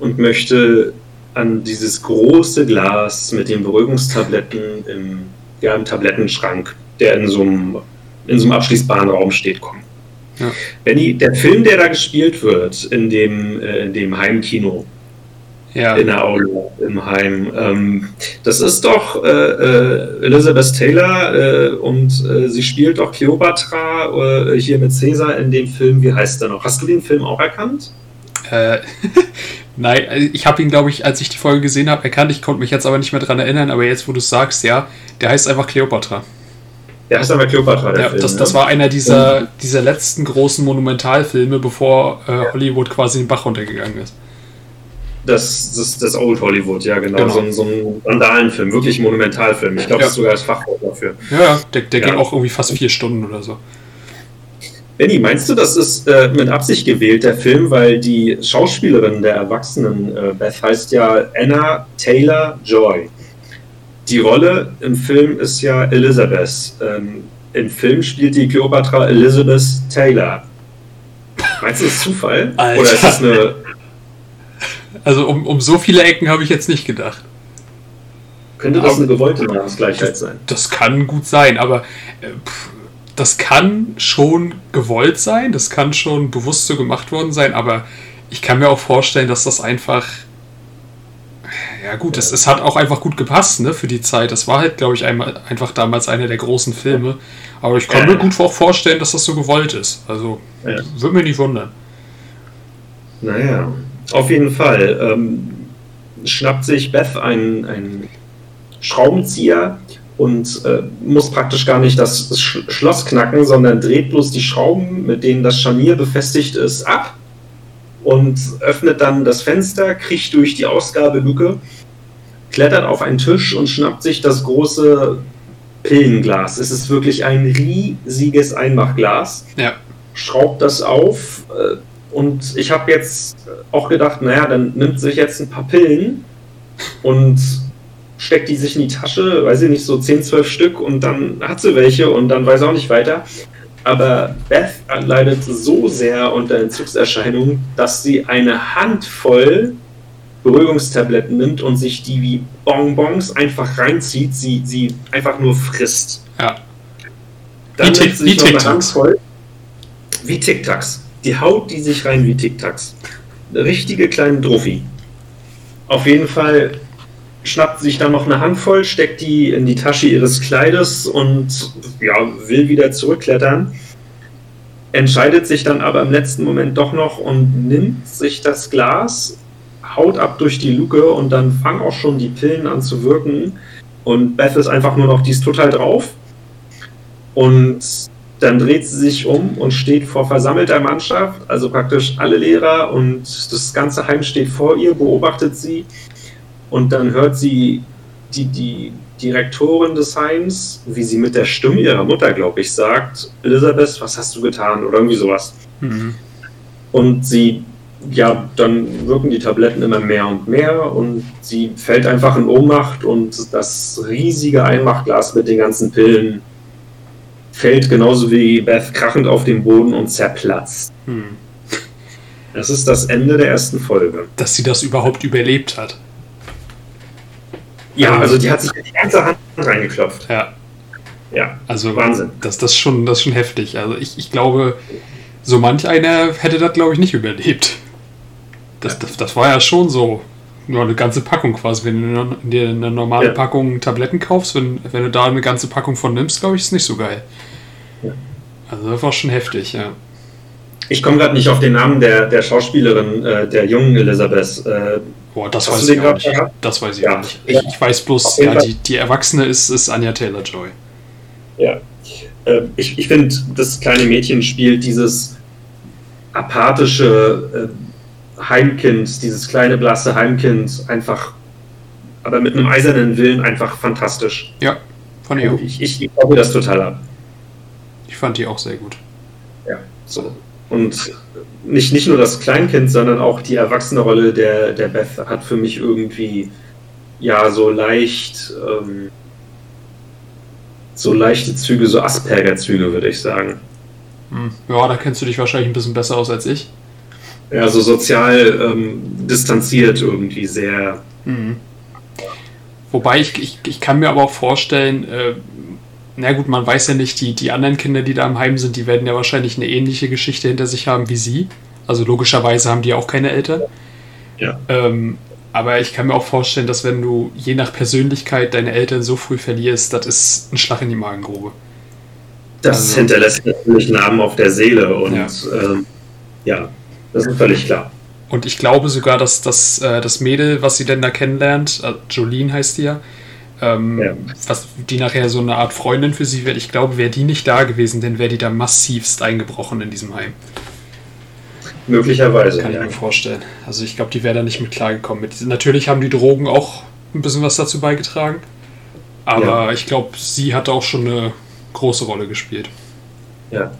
Speaker 2: und möchte an dieses große Glas mit den Beruhigungstabletten im, ja, im Tablettenschrank, der in so einem, in so einem abschließbaren Raum steht, kommen. Ja. Benny, der Film, der da gespielt wird in dem, äh, in dem Heimkino, ja. in der Aula im Heim, ähm, das ist doch äh, äh, Elizabeth Taylor äh, und äh, sie spielt doch Cleopatra äh, hier mit Caesar in dem Film. Wie heißt der noch? Hast du den Film auch erkannt?
Speaker 1: Nein, also ich habe ihn, glaube ich, als ich die Folge gesehen habe, erkannt. Ich konnte mich jetzt aber nicht mehr daran erinnern. Aber jetzt, wo du es sagst, ja, der heißt einfach Cleopatra.
Speaker 2: Der heißt einfach Cleopatra, der
Speaker 1: ja, Film, das, das ne? war einer dieser, ja. dieser letzten großen Monumentalfilme, bevor äh, Hollywood quasi den Bach runtergegangen ist.
Speaker 2: Das, das, das Old Hollywood, ja, genau. genau. So, ein, so ein Vandalenfilm, wirklich Monumentalfilm. Ich glaube, ja. das ist sogar das Fachwort dafür.
Speaker 1: Ja, der, der ging auch irgendwie fast vier Stunden oder so.
Speaker 2: Benny, meinst du, das ist äh, mit Absicht gewählt, der Film, weil die Schauspielerin der Erwachsenen, äh, Beth, heißt ja Anna Taylor Joy. Die Rolle im Film ist ja Elizabeth. Ähm, Im Film spielt die Cleopatra Elizabeth Taylor. Meinst du, das ist Zufall?
Speaker 1: Alter. Oder ist das eine. Also, um, um so viele Ecken habe ich jetzt nicht gedacht.
Speaker 2: Könnte das aber eine gewollte Namensgleichheit sein?
Speaker 1: Das kann gut sein, aber. Äh, pff, das kann schon gewollt sein, das kann schon bewusst so gemacht worden sein, aber ich kann mir auch vorstellen, dass das einfach. Ja, gut, es, es hat auch einfach gut gepasst, ne, für die Zeit. Das war halt, glaube ich, einmal, einfach damals einer der großen Filme. Aber ich kann mir gut vorstellen, dass das so gewollt ist. Also, ja. würde mich nicht wundern.
Speaker 2: Naja, auf jeden Fall. Ähm, schnappt sich Beth einen, einen Schraubenzieher und äh, muss praktisch gar nicht das Sch Schloss knacken, sondern dreht bloß die Schrauben, mit denen das Scharnier befestigt ist, ab und öffnet dann das Fenster, kriecht durch die Ausgabelücke, klettert auf einen Tisch und schnappt sich das große Pillenglas. Es ist wirklich ein riesiges Einmachglas.
Speaker 1: Ja.
Speaker 2: Schraubt das auf äh, und ich habe jetzt auch gedacht, naja, dann nimmt sich jetzt ein paar Pillen und steckt die sich in die Tasche, weiß ich nicht, so 10, 12 Stück und dann hat sie welche und dann weiß auch nicht weiter. Aber Beth leidet so sehr unter Entzugserscheinungen, dass sie eine Handvoll Beruhigungstabletten nimmt und sich die wie Bonbons einfach reinzieht, sie, sie einfach nur frisst.
Speaker 1: Ja.
Speaker 2: Dann
Speaker 1: Wie
Speaker 2: nimmt
Speaker 1: Tic-
Speaker 2: sie sich
Speaker 1: wie Tic-Tacs.
Speaker 2: Handvoll. Wie Tic-Tacs. Die haut die sich rein wie Tic-Tacs. Eine richtige kleine Druffi. Auf jeden Fall schnappt sich dann noch eine Handvoll, steckt die in die Tasche ihres Kleides und ja, will wieder zurückklettern. Entscheidet sich dann aber im letzten Moment doch noch und nimmt sich das Glas, haut ab durch die Luke und dann fangen auch schon die Pillen an zu wirken. Und Beth ist einfach nur noch, die ist total drauf. Und dann dreht sie sich um und steht vor versammelter Mannschaft, also praktisch alle Lehrer und das ganze Heim steht vor ihr, beobachtet sie und dann hört sie die, die Direktorin des Heims, wie sie mit der Stimme ihrer Mutter, glaube ich, sagt, Elisabeth, was hast du getan oder irgendwie sowas.
Speaker 1: Mhm.
Speaker 2: Und sie, ja, dann wirken die Tabletten immer mehr und mehr und sie fällt einfach in Ohnmacht und das riesige Einmachglas mit den ganzen Pillen fällt genauso wie Beth krachend auf den Boden und zerplatzt.
Speaker 1: Mhm.
Speaker 2: Das ist das Ende der ersten Folge.
Speaker 1: Dass sie das überhaupt überlebt hat.
Speaker 2: Ja, also die hat sich in die ganze Hand reingeklopft.
Speaker 1: Ja.
Speaker 2: Ja,
Speaker 1: Also
Speaker 2: Wahnsinn.
Speaker 1: Das, das, ist schon, das ist schon heftig. Also ich, ich glaube, so manch einer hätte das, glaube ich, nicht überlebt. Das, das, das war ja schon so. Nur eine ganze Packung quasi. Wenn du dir eine normale
Speaker 2: Ja.
Speaker 1: Packung Tabletten kaufst, wenn, wenn du da eine ganze Packung von nimmst, glaube ich, ist nicht so geil.
Speaker 2: Ja.
Speaker 1: Also das war schon heftig, ja.
Speaker 2: Ich komme gerade nicht auf den Namen der, der Schauspielerin, äh, der jungen Elisabeth. Äh,
Speaker 1: Boah, das weiß ich
Speaker 2: grad
Speaker 1: nicht. Das weiß ich
Speaker 2: Ja.
Speaker 1: auch nicht. Ich, ich weiß bloß, ja, die, die Erwachsene ist, ist Anja Taylor-Joy.
Speaker 2: ja. Äh, ich ich finde, das kleine Mädchen spielt dieses apathische äh, Heimkind, dieses kleine blasse Heimkind einfach, aber mit einem eisernen Willen einfach fantastisch.
Speaker 1: Ja, fand ich auch.
Speaker 2: Ich, ich, ich glaube das total ab.
Speaker 1: Ich fand die auch sehr gut.
Speaker 2: Ja, so. Und nicht, nicht nur das Kleinkind, sondern auch die erwachsene Rolle der, der Beth hat für mich irgendwie ja so leicht ähm, so leichte Züge, so Asperger-Züge, würde ich sagen.
Speaker 1: Hm. Ja, da kennst du dich wahrscheinlich ein bisschen besser aus als ich.
Speaker 2: Ja, so sozial ähm, distanziert irgendwie sehr.
Speaker 1: Mhm. Wobei ich, ich, ich kann mir aber auch vorstellen, äh, na gut, man weiß ja nicht, die, die anderen Kinder, die da im Heim sind, die werden ja wahrscheinlich eine ähnliche Geschichte hinter sich haben wie sie. Also logischerweise haben die auch keine Eltern.
Speaker 2: Ja.
Speaker 1: Ähm, aber ich kann mir auch vorstellen, dass wenn du je nach Persönlichkeit deine Eltern so früh verlierst, das ist ein Schlag in die Magengrube.
Speaker 2: Das
Speaker 1: Also-
Speaker 2: hinterlässt natürlich Namen auf der Seele und
Speaker 1: Ja.
Speaker 2: ähm, ja das ist völlig klar.
Speaker 1: Und ich glaube sogar, dass das, äh, das Mädel, was sie denn da kennenlernt, äh, Jolene heißt die ja, ähm,
Speaker 2: Ja.
Speaker 1: was die nachher so eine Art Freundin für sie wird, ich glaube, wäre die nicht da gewesen, dann wäre die da massivst eingebrochen in diesem Heim.
Speaker 2: Möglicherweise.
Speaker 1: Kann ich mir vorstellen. Also ich glaube, die wäre da nicht mit klargekommen. Natürlich haben die Drogen auch ein bisschen was dazu beigetragen. Aber
Speaker 2: Ja.
Speaker 1: ich glaube, sie hat auch schon eine große Rolle gespielt.
Speaker 2: Ja.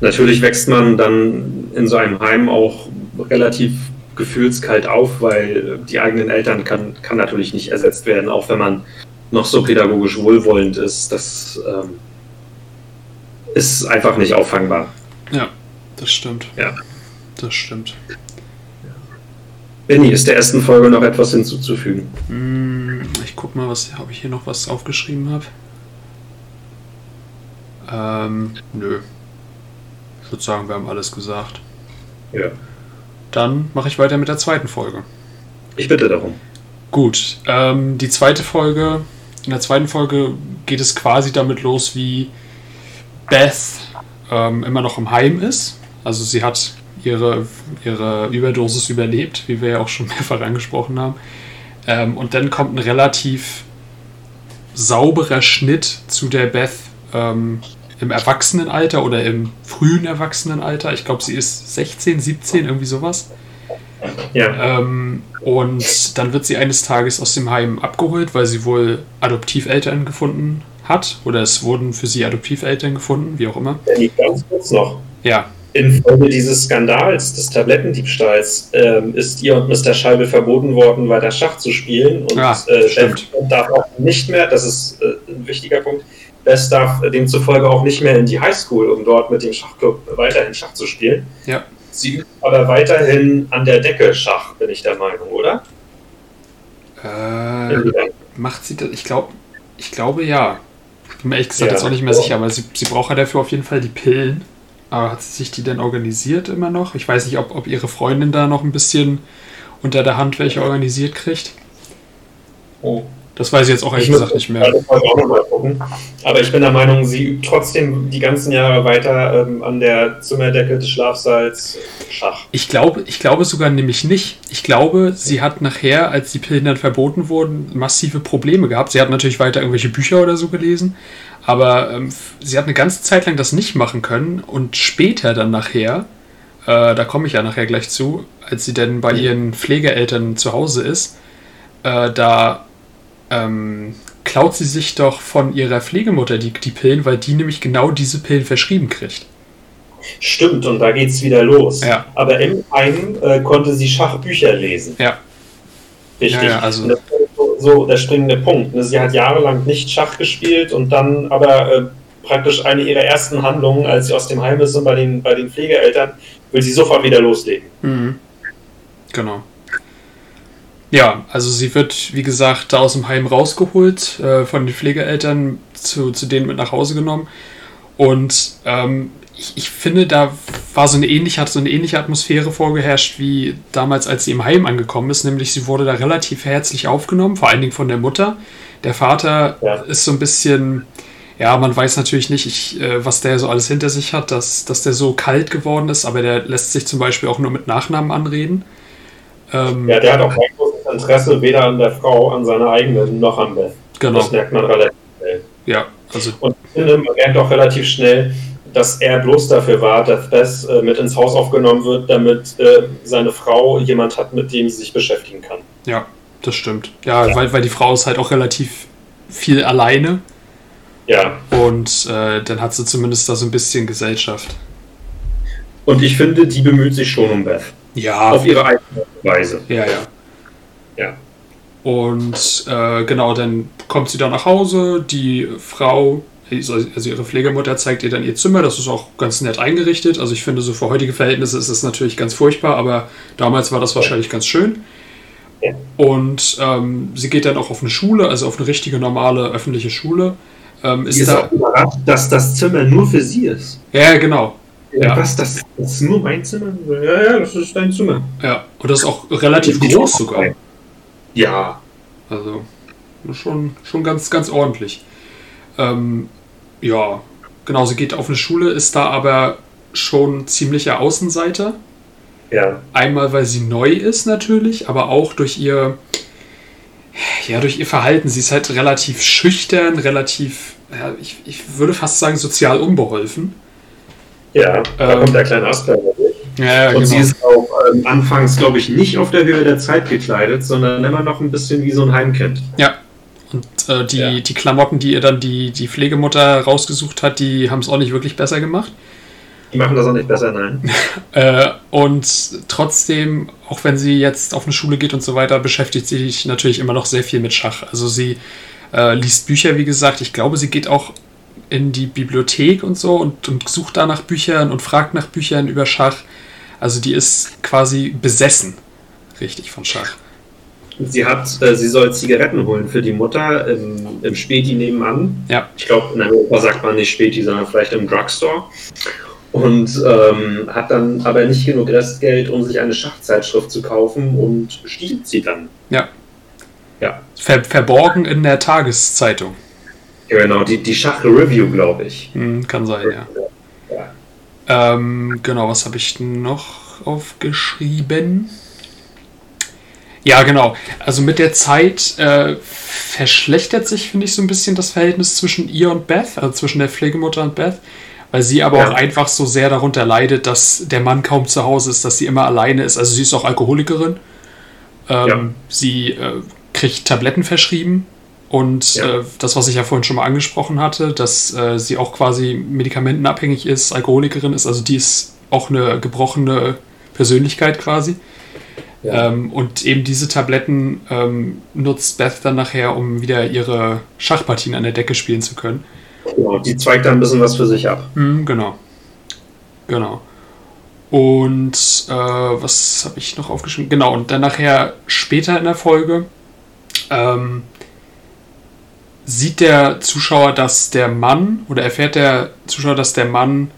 Speaker 2: Natürlich wächst man dann in so einem Heim auch relativ gefühlskalt auf, weil die eigenen Eltern kann, kann natürlich nicht ersetzt werden, auch wenn man noch so pädagogisch wohlwollend ist. Das ähm, ist einfach nicht auffangbar.
Speaker 1: Ja, das stimmt.
Speaker 2: Ja.
Speaker 1: Das stimmt.
Speaker 2: Benny, ist der ersten Folge noch etwas hinzuzufügen?
Speaker 1: Hm, Ich guck mal, was ob ich hier noch was aufgeschrieben habe. Ähm, nö. Ich würde sagen, wir haben alles gesagt.
Speaker 2: Ja.
Speaker 1: Dann mache ich weiter mit der zweiten Folge.
Speaker 2: Ich bitte darum.
Speaker 1: Gut, ähm, die zweite Folge. In der zweiten Folge geht es quasi damit los, wie Beth ähm, immer noch im Heim ist. Also sie hat ihre, ihre Überdosis überlebt, wie wir ja auch schon mehrfach angesprochen haben. Ähm, und dann kommt ein relativ sauberer Schnitt zu der Beth ähm, im Erwachsenenalter oder im frühen Erwachsenenalter. Ich glaube, sie ist 16, 17, irgendwie sowas.
Speaker 2: Ja.
Speaker 1: Ähm, und dann wird sie eines Tages aus dem Heim abgeholt, weil sie wohl Adoptiveltern gefunden hat. Oder es wurden für sie Adoptiveltern gefunden, wie auch immer.
Speaker 2: Benny, ganz kurz noch.
Speaker 1: Ja,
Speaker 2: Infolge dieses Skandals, des Tablettendiebstahls, ähm, ist ihr und Mr. Scheibe verboten worden, weiter Schach zu spielen. Und
Speaker 1: Ja,
Speaker 2: äh,
Speaker 1: stimmt.
Speaker 2: Beth darf auch nicht mehr, das ist äh, ein wichtiger Punkt, Darf demzufolge auch nicht mehr in die Highschool, um dort mit dem Schachclub weiterhin Schach zu spielen.
Speaker 1: Ja.
Speaker 2: Sie übt aber weiterhin an der Decke Schach, bin ich der Meinung, oder?
Speaker 1: Äh, macht sie das? Ich glaube, ich glaube ja. Ich bin mir ehrlich gesagt
Speaker 2: Ja.
Speaker 1: jetzt auch nicht mehr sicher, aber sie, sie braucht ja dafür auf jeden Fall die Pillen. Aber hat sie sich die denn organisiert immer noch? Ich weiß nicht, ob, ob ihre Freundin da noch ein bisschen unter der Hand welche organisiert kriegt.
Speaker 2: Oh.
Speaker 1: Das weiß ich jetzt auch ehrlich
Speaker 2: Ich
Speaker 1: gesagt nicht mehr.
Speaker 2: Aber ich bin der Meinung, sie übt trotzdem die ganzen Jahre weiter ähm, an der Zimmerdecke des Schlafsaals Schach.
Speaker 1: Ich glaube, ich glaube sogar nämlich nicht. Ich glaube, sie hat nachher, als die Pillen dann verboten wurden, massive Probleme gehabt. Sie hat natürlich weiter irgendwelche Bücher oder so gelesen, aber ähm, sie hat eine ganze Zeit lang das nicht machen können und später dann nachher, äh, da komme ich ja nachher gleich zu, als sie dann bei ihren Pflegeeltern zu Hause ist, äh, da ähm, klaut sie sich doch von ihrer Pflegemutter die, die Pillen, weil die nämlich genau diese Pillen verschrieben kriegt.
Speaker 2: Stimmt, und da geht's wieder los.
Speaker 1: Ja.
Speaker 2: Aber im Heim äh, konnte sie Schachbücher lesen.
Speaker 1: Ja.
Speaker 2: Richtig.
Speaker 1: Ja, ja, also-
Speaker 2: Und das ist so, so der springende Punkt. ne? Sie hat jahrelang nicht Schach gespielt und dann aber äh, praktisch eine ihrer ersten Handlungen, als sie aus dem Heim ist und bei den, bei den Pflegeeltern, will sie sofort wieder loslegen.
Speaker 1: Mhm. Genau. Ja, also sie wird, wie gesagt, da aus dem Heim rausgeholt, äh, von den Pflegeeltern zu, zu denen mit nach Hause genommen. Und ähm, ich, ich finde, da war so eine ähnliche, hat so eine ähnliche Atmosphäre vorgeherrscht wie damals, als sie im Heim angekommen ist. Nämlich sie wurde da relativ herzlich aufgenommen, vor allen Dingen von der Mutter. Der Vater
Speaker 2: Ja.
Speaker 1: ist so ein bisschen, ja, man weiß natürlich nicht, ich, äh, was der so alles hinter sich hat, dass, dass der so kalt geworden ist, aber der lässt sich zum Beispiel auch nur mit Nachnamen anreden. Ähm,
Speaker 2: Ja, der hat auch kein großes Interesse weder an der Frau, an seiner eigenen, noch an Beth.
Speaker 1: genau.
Speaker 2: Das merkt man relativ schnell.
Speaker 1: Ja, also
Speaker 2: Und ich finde, man merkt auch relativ schnell, dass er bloß dafür war, dass Beth äh, mit ins Haus aufgenommen wird, damit äh, seine Frau jemand hat, mit dem sie sich beschäftigen kann.
Speaker 1: Ja, das stimmt. Ja, Weil, weil die Frau ist halt auch relativ viel alleine
Speaker 2: Ja,
Speaker 1: und äh, dann hat sie zumindest da so ein bisschen Gesellschaft.
Speaker 2: und ich finde, die bemüht sich schon um Beth.
Speaker 1: Ja,
Speaker 2: Auf ihre eigene Weise.
Speaker 1: ja, ja.
Speaker 2: Ja.
Speaker 1: Und äh, genau, dann kommt sie da nach Hause. Die Frau, also ihre Pflegemutter, zeigt ihr dann ihr Zimmer. Das ist auch ganz nett eingerichtet. Also ich finde, so für heutige Verhältnisse ist es natürlich ganz furchtbar, aber damals war das wahrscheinlich ganz schön.
Speaker 2: Ja.
Speaker 1: Und ähm, sie geht dann auch auf eine Schule, also auf eine richtige normale öffentliche Schule. Ähm, ist
Speaker 2: Sie ist
Speaker 1: da,
Speaker 2: auch überrascht, dass das Zimmer nur für sie ist.
Speaker 1: ja, genau. Ja.
Speaker 2: Was, das, das ist nur mein Zimmer? Ja, ja, das ist dein Zimmer.
Speaker 1: Ja, und das ist auch relativ groß sogar.
Speaker 2: frei. Ja,
Speaker 1: Also schon, schon ganz, ganz ordentlich. Ähm, ja, genau, sie geht auf eine Schule, ist da aber schon ziemlicher Außenseiter.
Speaker 2: ja.
Speaker 1: Einmal, weil sie neu ist natürlich, aber auch durch ihr, ja, durch ihr Verhalten. Sie ist halt relativ schüchtern, relativ, ja, ich, ich würde fast sagen, sozial unbeholfen.
Speaker 2: Ja, da
Speaker 1: Ähm,
Speaker 2: kommt der kleine Asperger.
Speaker 1: Ja,
Speaker 2: Und sie ist auch ähm, anfangs, glaube ich, nicht auf der Höhe der Zeit gekleidet, sondern immer noch ein bisschen wie so ein Heimkind.
Speaker 1: Ja. Und äh, die,
Speaker 2: Ja.
Speaker 1: die Klamotten, die ihr dann die, die Pflegemutter rausgesucht hat, die haben es auch nicht wirklich besser gemacht.
Speaker 2: Die machen das auch nicht besser, nein.
Speaker 1: Äh, und trotzdem, auch wenn sie jetzt auf eine Schule geht und so weiter, beschäftigt sie sich natürlich immer noch sehr viel mit Schach. Also sie äh, liest Bücher, wie gesagt. Ich glaube, sie geht auch in die Bibliothek und so und, und sucht da nach Büchern und fragt nach Büchern über Schach. Also die ist quasi besessen, richtig, von Schach.
Speaker 2: Sie hat, äh, sie soll Zigaretten holen für die Mutter im, im Späti nebenan.
Speaker 1: Ja.
Speaker 2: Ich glaube, in Europa sagt man nicht Späti, sondern vielleicht im Drugstore. Und ähm, hat dann aber nicht genug Restgeld, um sich eine Schachzeitschrift zu kaufen und stiehlt sie dann.
Speaker 1: Ja.
Speaker 2: Ja.
Speaker 1: Ver verborgen in der Tageszeitung.
Speaker 2: Ja, genau, die, die Schach-Review, glaube ich.
Speaker 1: Hm, kann sein, ja.
Speaker 2: Ja.
Speaker 1: Ähm, genau, was habe ich noch aufgeschrieben? Ja, genau. Also mit der Zeit äh, verschlechtert sich, finde ich, so ein bisschen das Verhältnis zwischen ihr und Beth, also zwischen der Pflegemutter und Beth, weil sie aber
Speaker 2: Ja.
Speaker 1: auch einfach so sehr darunter leidet, dass der Mann kaum zu Hause ist, dass sie immer alleine ist. Also sie ist auch Alkoholikerin. Ähm,
Speaker 2: Ja.
Speaker 1: Sie äh, kriegt Tabletten verschrieben und
Speaker 2: Ja.
Speaker 1: äh, das, was ich ja vorhin schon mal angesprochen hatte, dass äh, sie auch quasi medikamentenabhängig ist, Alkoholikerin ist, also die ist auch eine gebrochene Persönlichkeit quasi. Ja. Ähm, und eben diese Tabletten ähm, nutzt Beth dann nachher, um wieder ihre Schachpartien an der Decke spielen zu können.
Speaker 2: Genau, die zweigt dann ein bisschen was für sich ab.
Speaker 1: Mhm, genau. Genau. Und äh, was habe ich noch aufgeschrieben? Genau, und dann nachher später in der Folge ähm, sieht der Zuschauer, dass der Mann, oder erfährt der Zuschauer, dass der Mann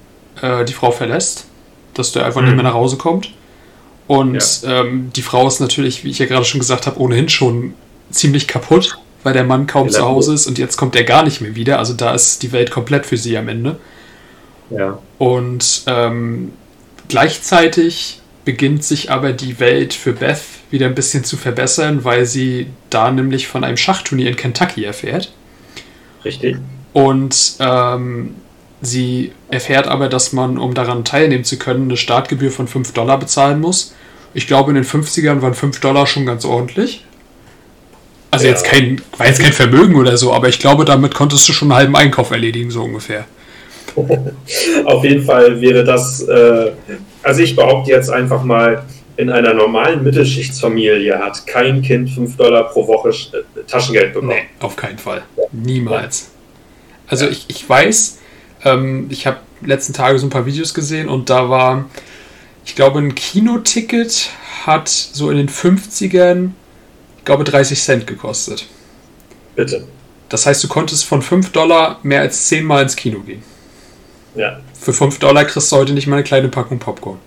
Speaker 1: äh, die Frau verlässt, dass der einfach mhm. nicht mehr nach Hause kommt. Und ja. ähm, die Frau ist natürlich, wie ich ja gerade schon gesagt habe, ohnehin schon ziemlich kaputt, weil der Mann kaum zu Hause ist und jetzt kommt er gar nicht mehr wieder. Also da ist die Welt komplett für sie am Ende.
Speaker 2: Ja.
Speaker 1: Und ähm, gleichzeitig beginnt sich aber die Welt für Beth wieder ein bisschen zu verbessern, weil sie da nämlich von einem Schachturnier in Kentucky erfährt.
Speaker 2: Richtig.
Speaker 1: Und ähm, sie erfährt aber, dass man, um daran teilnehmen zu können, eine Startgebühr von 5 Dollar bezahlen muss. Ich glaube, in den 50ern waren 5 Dollar schon ganz ordentlich. Also ja. jetzt kein, war jetzt kein Vermögen oder so, aber ich glaube, damit konntest du schon einen halben Einkauf erledigen, so ungefähr.
Speaker 2: Auf jeden Fall wäre das, äh, also ich behaupte jetzt einfach mal, in einer normalen Mittelschichtsfamilie hat kein Kind 5 Dollar pro Woche äh, Taschengeld bekommen. Nee,
Speaker 1: auf keinen Fall. Niemals. Also ich, ich weiß, ähm, ich habe letzten Tage so ein paar Videos gesehen und da war, ich glaube, ein Kinoticket hat so in den 50ern, ich glaube, 30 Cent gekostet.
Speaker 2: Bitte.
Speaker 1: Das heißt, du konntest von 5 Dollar mehr als 10 Mal ins Kino gehen.
Speaker 2: Ja.
Speaker 1: Für 5 Dollar kriegst du heute nicht mal eine kleine Packung Popcorn.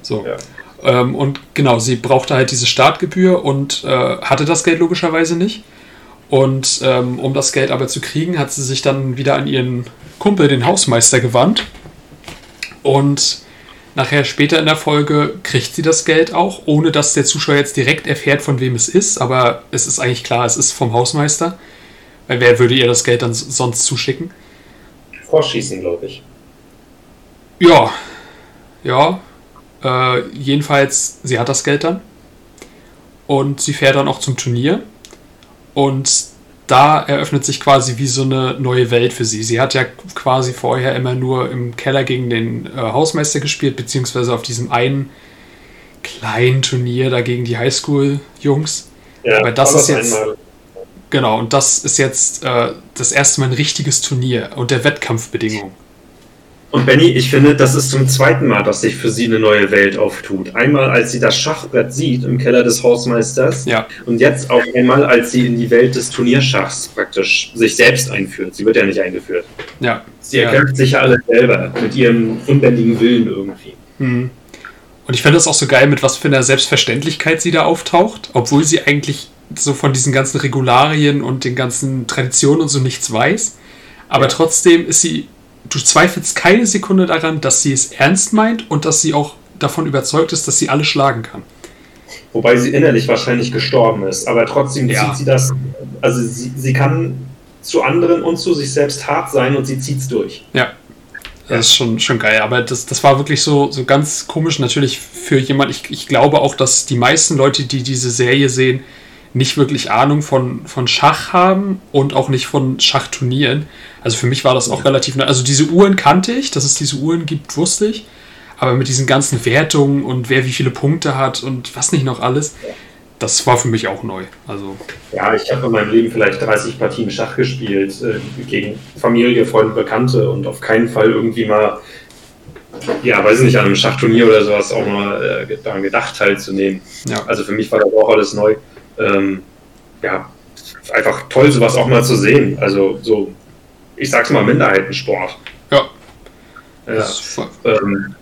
Speaker 1: So. Ja. Ähm, und genau, sie brauchte halt diese Startgebühr und äh, hatte das Geld logischerweise nicht. Und ähm, um das Geld aber zu kriegen, hat sie sich dann wieder an ihren Kumpel, den Hausmeister, gewandt. Und nachher später in der Folge kriegt sie das Geld auch, ohne dass der Zuschauer jetzt direkt erfährt, von wem es ist. Aber es ist eigentlich klar, es ist vom Hausmeister. Weil wer würde ihr das Geld dann sonst zuschicken?
Speaker 2: Vorschießen, glaube ich.
Speaker 1: Ja, ja. Äh, jedenfalls, sie hat das Geld dann. Und sie fährt dann auch zum Turnier. Und da eröffnet sich quasi wie so eine neue Welt für sie. Sie hat ja quasi vorher immer nur im Keller gegen den äh, Hausmeister gespielt, beziehungsweise auf diesem einen kleinen Turnier da gegen die Highschool-Jungs. Ja, Aber das ist jetzt. Einmal. Genau, und das ist jetzt äh, das erste Mal ein richtiges Turnier unter Wettkampfbedingungen.
Speaker 2: Und Benny, ich finde, das ist zum zweiten Mal, dass sich für sie eine neue Welt auftut. Einmal, als sie das Schachbrett sieht im Keller des Hausmeisters.
Speaker 1: Ja.
Speaker 2: Und jetzt auch einmal, als sie in die Welt des Turnierschachs praktisch sich selbst einführt. Sie wird ja nicht eingeführt.
Speaker 1: Ja.
Speaker 2: Sie erkämpft ja. sich ja alle selber mit ihrem unbändigen Willen irgendwie.
Speaker 1: Mhm. Und ich finde das auch so geil, mit was für einer Selbstverständlichkeit sie da auftaucht, obwohl sie eigentlich so von diesen ganzen Regularien und den ganzen Traditionen und so nichts weiß. Aber ja. trotzdem ist sie du zweifelst keine Sekunde daran, dass sie es ernst meint und dass sie auch davon überzeugt ist, dass sie alle schlagen kann.
Speaker 2: Wobei sie innerlich wahrscheinlich gestorben ist, aber trotzdem ja. zieht sie das, also sie, sie kann zu anderen und zu sich selbst hart sein und sie zieht es durch.
Speaker 1: Ja. Das ist schon, schon geil, aber das, das war wirklich so, so ganz komisch natürlich für jemand. Ich, ich glaube auch, dass die meisten Leute, die diese Serie sehen, nicht wirklich Ahnung von, von Schach haben und auch nicht von Schachturnieren. Also für mich war das auch relativ neu. Also diese Uhren kannte ich, dass es diese Uhren gibt, wusste ich. Aber mit diesen ganzen Wertungen und wer wie viele Punkte hat und was nicht noch alles, das war für mich auch neu. Also
Speaker 2: ja, ich habe in meinem Leben vielleicht 30 Partien Schach gespielt äh, gegen Familie, Freunde, Bekannte und auf keinen Fall irgendwie mal, ja, weiß nicht, an einem Schachturnier oder sowas auch mal äh, daran gedacht teilzunehmen. Ja. Also für mich war das auch alles neu ähm, ja, einfach toll, sowas auch mal zu sehen. Also so, ich sag's mal, Minderheitensport.
Speaker 1: Ja.
Speaker 2: ja. Ähm,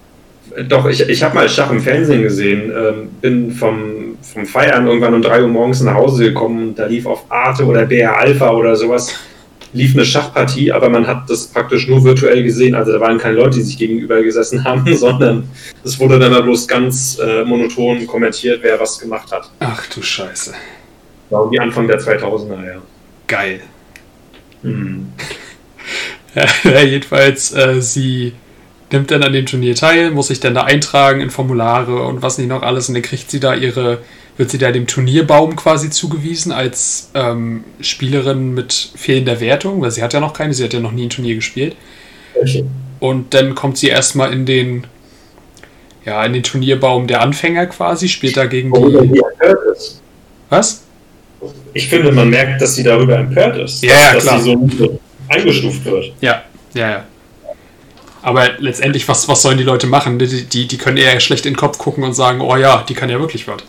Speaker 2: doch, ich, ich habe mal Schach im Fernsehen gesehen, ähm, bin vom, vom Feiern irgendwann um 3 Uhr morgens nach Hause gekommen, da lief auf Arte oder BR Alpha oder sowas, lief eine Schachpartie, aber man hat das praktisch nur virtuell gesehen, also da waren keine Leute, die sich gegenüber gesessen haben, sondern es wurde dann bloß ganz äh, monoton kommentiert, wer was gemacht hat.
Speaker 1: Ach du Scheiße.
Speaker 2: War wie Anfang der 2000er, ja.
Speaker 1: Geil. Hm. ja, jedenfalls, äh, sie nimmt dann an dem Turnier teil, muss sich dann da eintragen in Formulare und was nicht noch alles und dann kriegt sie da ihre, wird sie da dem Turnierbaum quasi zugewiesen als ähm, Spielerin mit fehlender Wertung, weil sie hat ja noch keine, sie hat ja noch nie ein Turnier gespielt. Okay. Und dann kommt sie erstmal in den ja, in den Turnierbaum der Anfänger quasi, spielt dagegen
Speaker 2: Worüber
Speaker 1: die.
Speaker 2: ist.
Speaker 1: Was?
Speaker 2: Ich finde, man merkt, dass sie darüber empört ist.
Speaker 1: Ja, ja,
Speaker 2: dass
Speaker 1: klar.
Speaker 2: sie so so eingestuft wird.
Speaker 1: Ja, ja, ja. Aber letztendlich, was, was sollen die Leute machen? Die, die, die können eher schlecht in den Kopf gucken und sagen, oh ja, die kann ja wirklich was.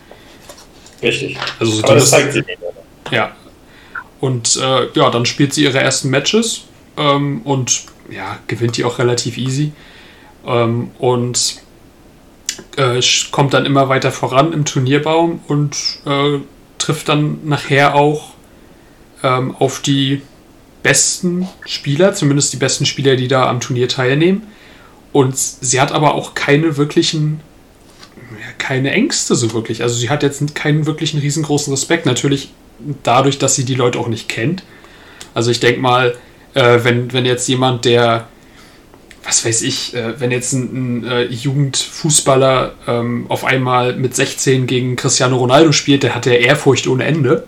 Speaker 2: Richtig.
Speaker 1: Also so
Speaker 2: Aber das zeigt sie.
Speaker 1: Ja. Und äh, ja, dann spielt sie ihre ersten Matches ähm, und ja, gewinnt die auch relativ easy. Ähm, und äh, kommt dann immer weiter voran im Turnierbaum und äh, trifft dann nachher auch ähm, auf die besten Spieler, zumindest die besten Spieler, die da am Turnier teilnehmen. Und sie hat aber auch keine wirklichen keine Ängste so wirklich. Also sie hat jetzt keinen wirklichen riesengroßen Respekt. Natürlich dadurch, dass sie die Leute auch nicht kennt. Also ich denke mal, äh, wenn, wenn jetzt jemand, der, was weiß ich, äh, wenn jetzt ein, ein äh, Jugendfußballer ähm, auf einmal mit 16 gegen Cristiano Ronaldo spielt, der hat ja Ehrfurcht ohne Ende.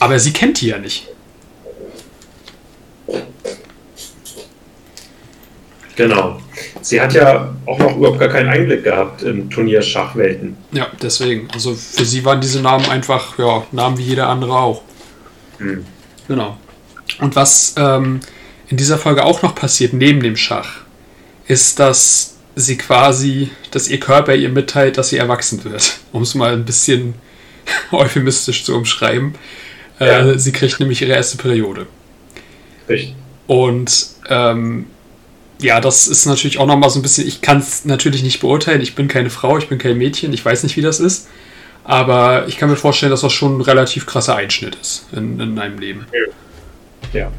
Speaker 1: Aber sie kennt die ja nicht.
Speaker 2: Genau. Sie hat ja auch noch überhaupt gar keinen Einblick gehabt im Turnier Schachwelten.
Speaker 1: Ja, deswegen. Also für sie waren diese Namen einfach, ja, Namen wie jeder andere auch.
Speaker 2: Hm.
Speaker 1: Genau. Und was ähm, in dieser Folge auch noch passiert, neben dem Schach, ist, dass sie quasi, dass ihr Körper ihr mitteilt, dass sie erwachsen wird. Um es mal ein bisschen euphemistisch zu umschreiben. Äh,
Speaker 2: Ja.
Speaker 1: Sie kriegt nämlich ihre erste Periode.
Speaker 2: Richtig.
Speaker 1: Und ähm, ja, das ist natürlich auch nochmal so ein bisschen, ich kann es natürlich nicht beurteilen, ich bin keine Frau, ich bin kein Mädchen, ich weiß nicht, wie das ist. Aber ich kann mir vorstellen, dass das schon ein relativ krasser Einschnitt ist in, in meinem Leben.
Speaker 2: Ja.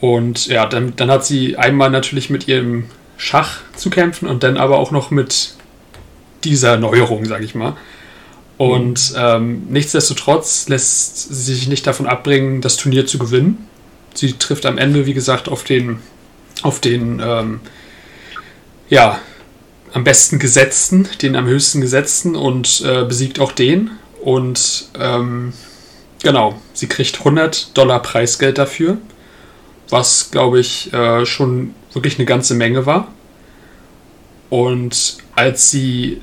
Speaker 1: Und ja, dann, dann hat sie einmal natürlich mit ihrem Schach zu kämpfen und dann aber auch noch mit dieser Neuerung, sag ich mal. Und ähm, nichtsdestotrotz lässt sie sich nicht davon abbringen, das Turnier zu gewinnen. Sie trifft am Ende, wie gesagt, auf den, auf den ähm, ja, am besten gesetzten, den am höchsten gesetzten und äh, besiegt auch den. Und ähm, genau, sie kriegt 100 Dollar Preisgeld dafür, was glaube ich äh, schon wirklich eine ganze Menge war. Und als sie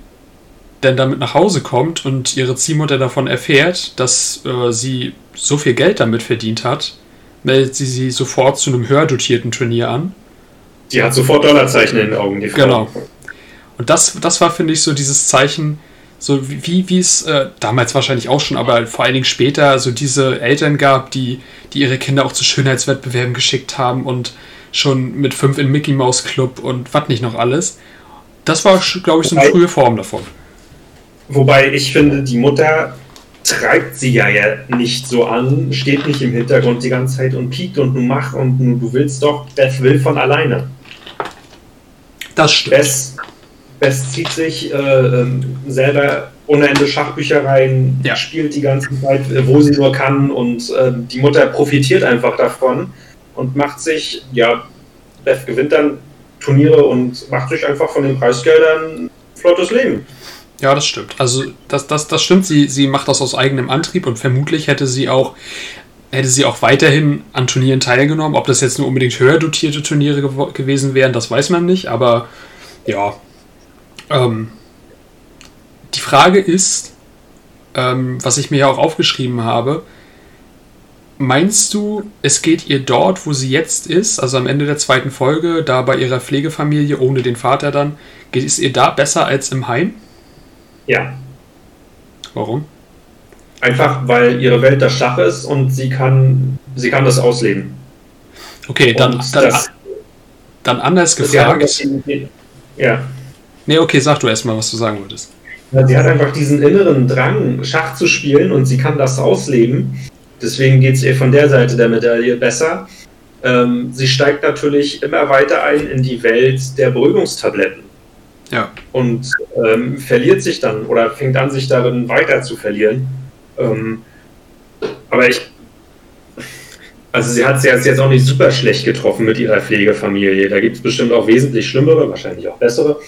Speaker 1: dann damit nach Hause kommt und ihre Ziehmutter davon erfährt, dass äh, sie so viel Geld damit verdient hat, meldet sie sie sofort zu einem höher dotierten Turnier an.
Speaker 2: Die hat sofort Dollarzeichen in den Augen, die Frau.
Speaker 1: Genau. Und das, das war, finde ich, so dieses Zeichen, so wie, wie es äh, damals wahrscheinlich auch schon, aber vor allen Dingen später so diese Eltern gab, die, die ihre Kinder auch zu Schönheitswettbewerben geschickt haben und schon mit fünf in Mickey Mouse Club und was nicht noch alles. Das war, glaube ich, so eine
Speaker 2: Wobei-
Speaker 1: frühe Form davon.
Speaker 2: Wobei ich finde, die Mutter treibt sie ja, ja nicht so an, steht nicht im Hintergrund die ganze Zeit und piekt und du mach und du, du willst doch, Beth will von alleine.
Speaker 1: Das stimmt.
Speaker 2: Beth zieht sich äh, ähm, selber ohne Ende Schachbücher rein,
Speaker 1: Ja.
Speaker 2: spielt die ganze Zeit, äh, wo sie nur kann und ähm, die Mutter profitiert einfach davon und macht sich, ja, Beth gewinnt dann Turniere und macht sich einfach von den Preisgeldern ein flottes Leben.
Speaker 1: Ja, das stimmt. Also das, das, das stimmt. Sie, sie macht das aus eigenem Antrieb und vermutlich hätte sie auch hätte sie auch weiterhin an Turnieren teilgenommen. Ob das jetzt nur unbedingt höher dotierte Turniere gewo- gewesen wären, das weiß man nicht. Aber ja, ähm, die Frage ist, ähm, was ich mir ja auch aufgeschrieben habe. Meinst du, es geht ihr dort, wo sie jetzt ist, also am Ende der zweiten Folge, da bei ihrer Pflegefamilie ohne den Vater dann, geht es ihr da besser als im Heim?
Speaker 2: Ja,
Speaker 1: Warum?
Speaker 2: Einfach weil ihre Welt das Schach ist und sie kann, sie kann das ausleben.
Speaker 1: Okay, dann,
Speaker 2: Und
Speaker 1: dann,
Speaker 2: das-
Speaker 1: dann anders
Speaker 2: Sie
Speaker 1: gefragt.
Speaker 2: diesen- Ja.
Speaker 1: Nee, okay, sag du erstmal, was du sagen wolltest.
Speaker 2: Sie hat einfach diesen inneren Drang, Schach zu spielen und sie kann das ausleben. Deswegen geht es ihr von der Seite der Medaille besser. Ähm, sie steigt natürlich immer weiter ein in die Welt der Beruhigungstabletten
Speaker 1: Ja.
Speaker 2: und ähm, verliert sich dann oder fängt an, sich darin weiter zu verlieren. Ähm, aber ich. Also, sie hat es jetzt auch nicht super schlecht getroffen mit ihrer Pflegefamilie. Da gibt es bestimmt auch wesentlich schlimmere, wahrscheinlich auch bessere.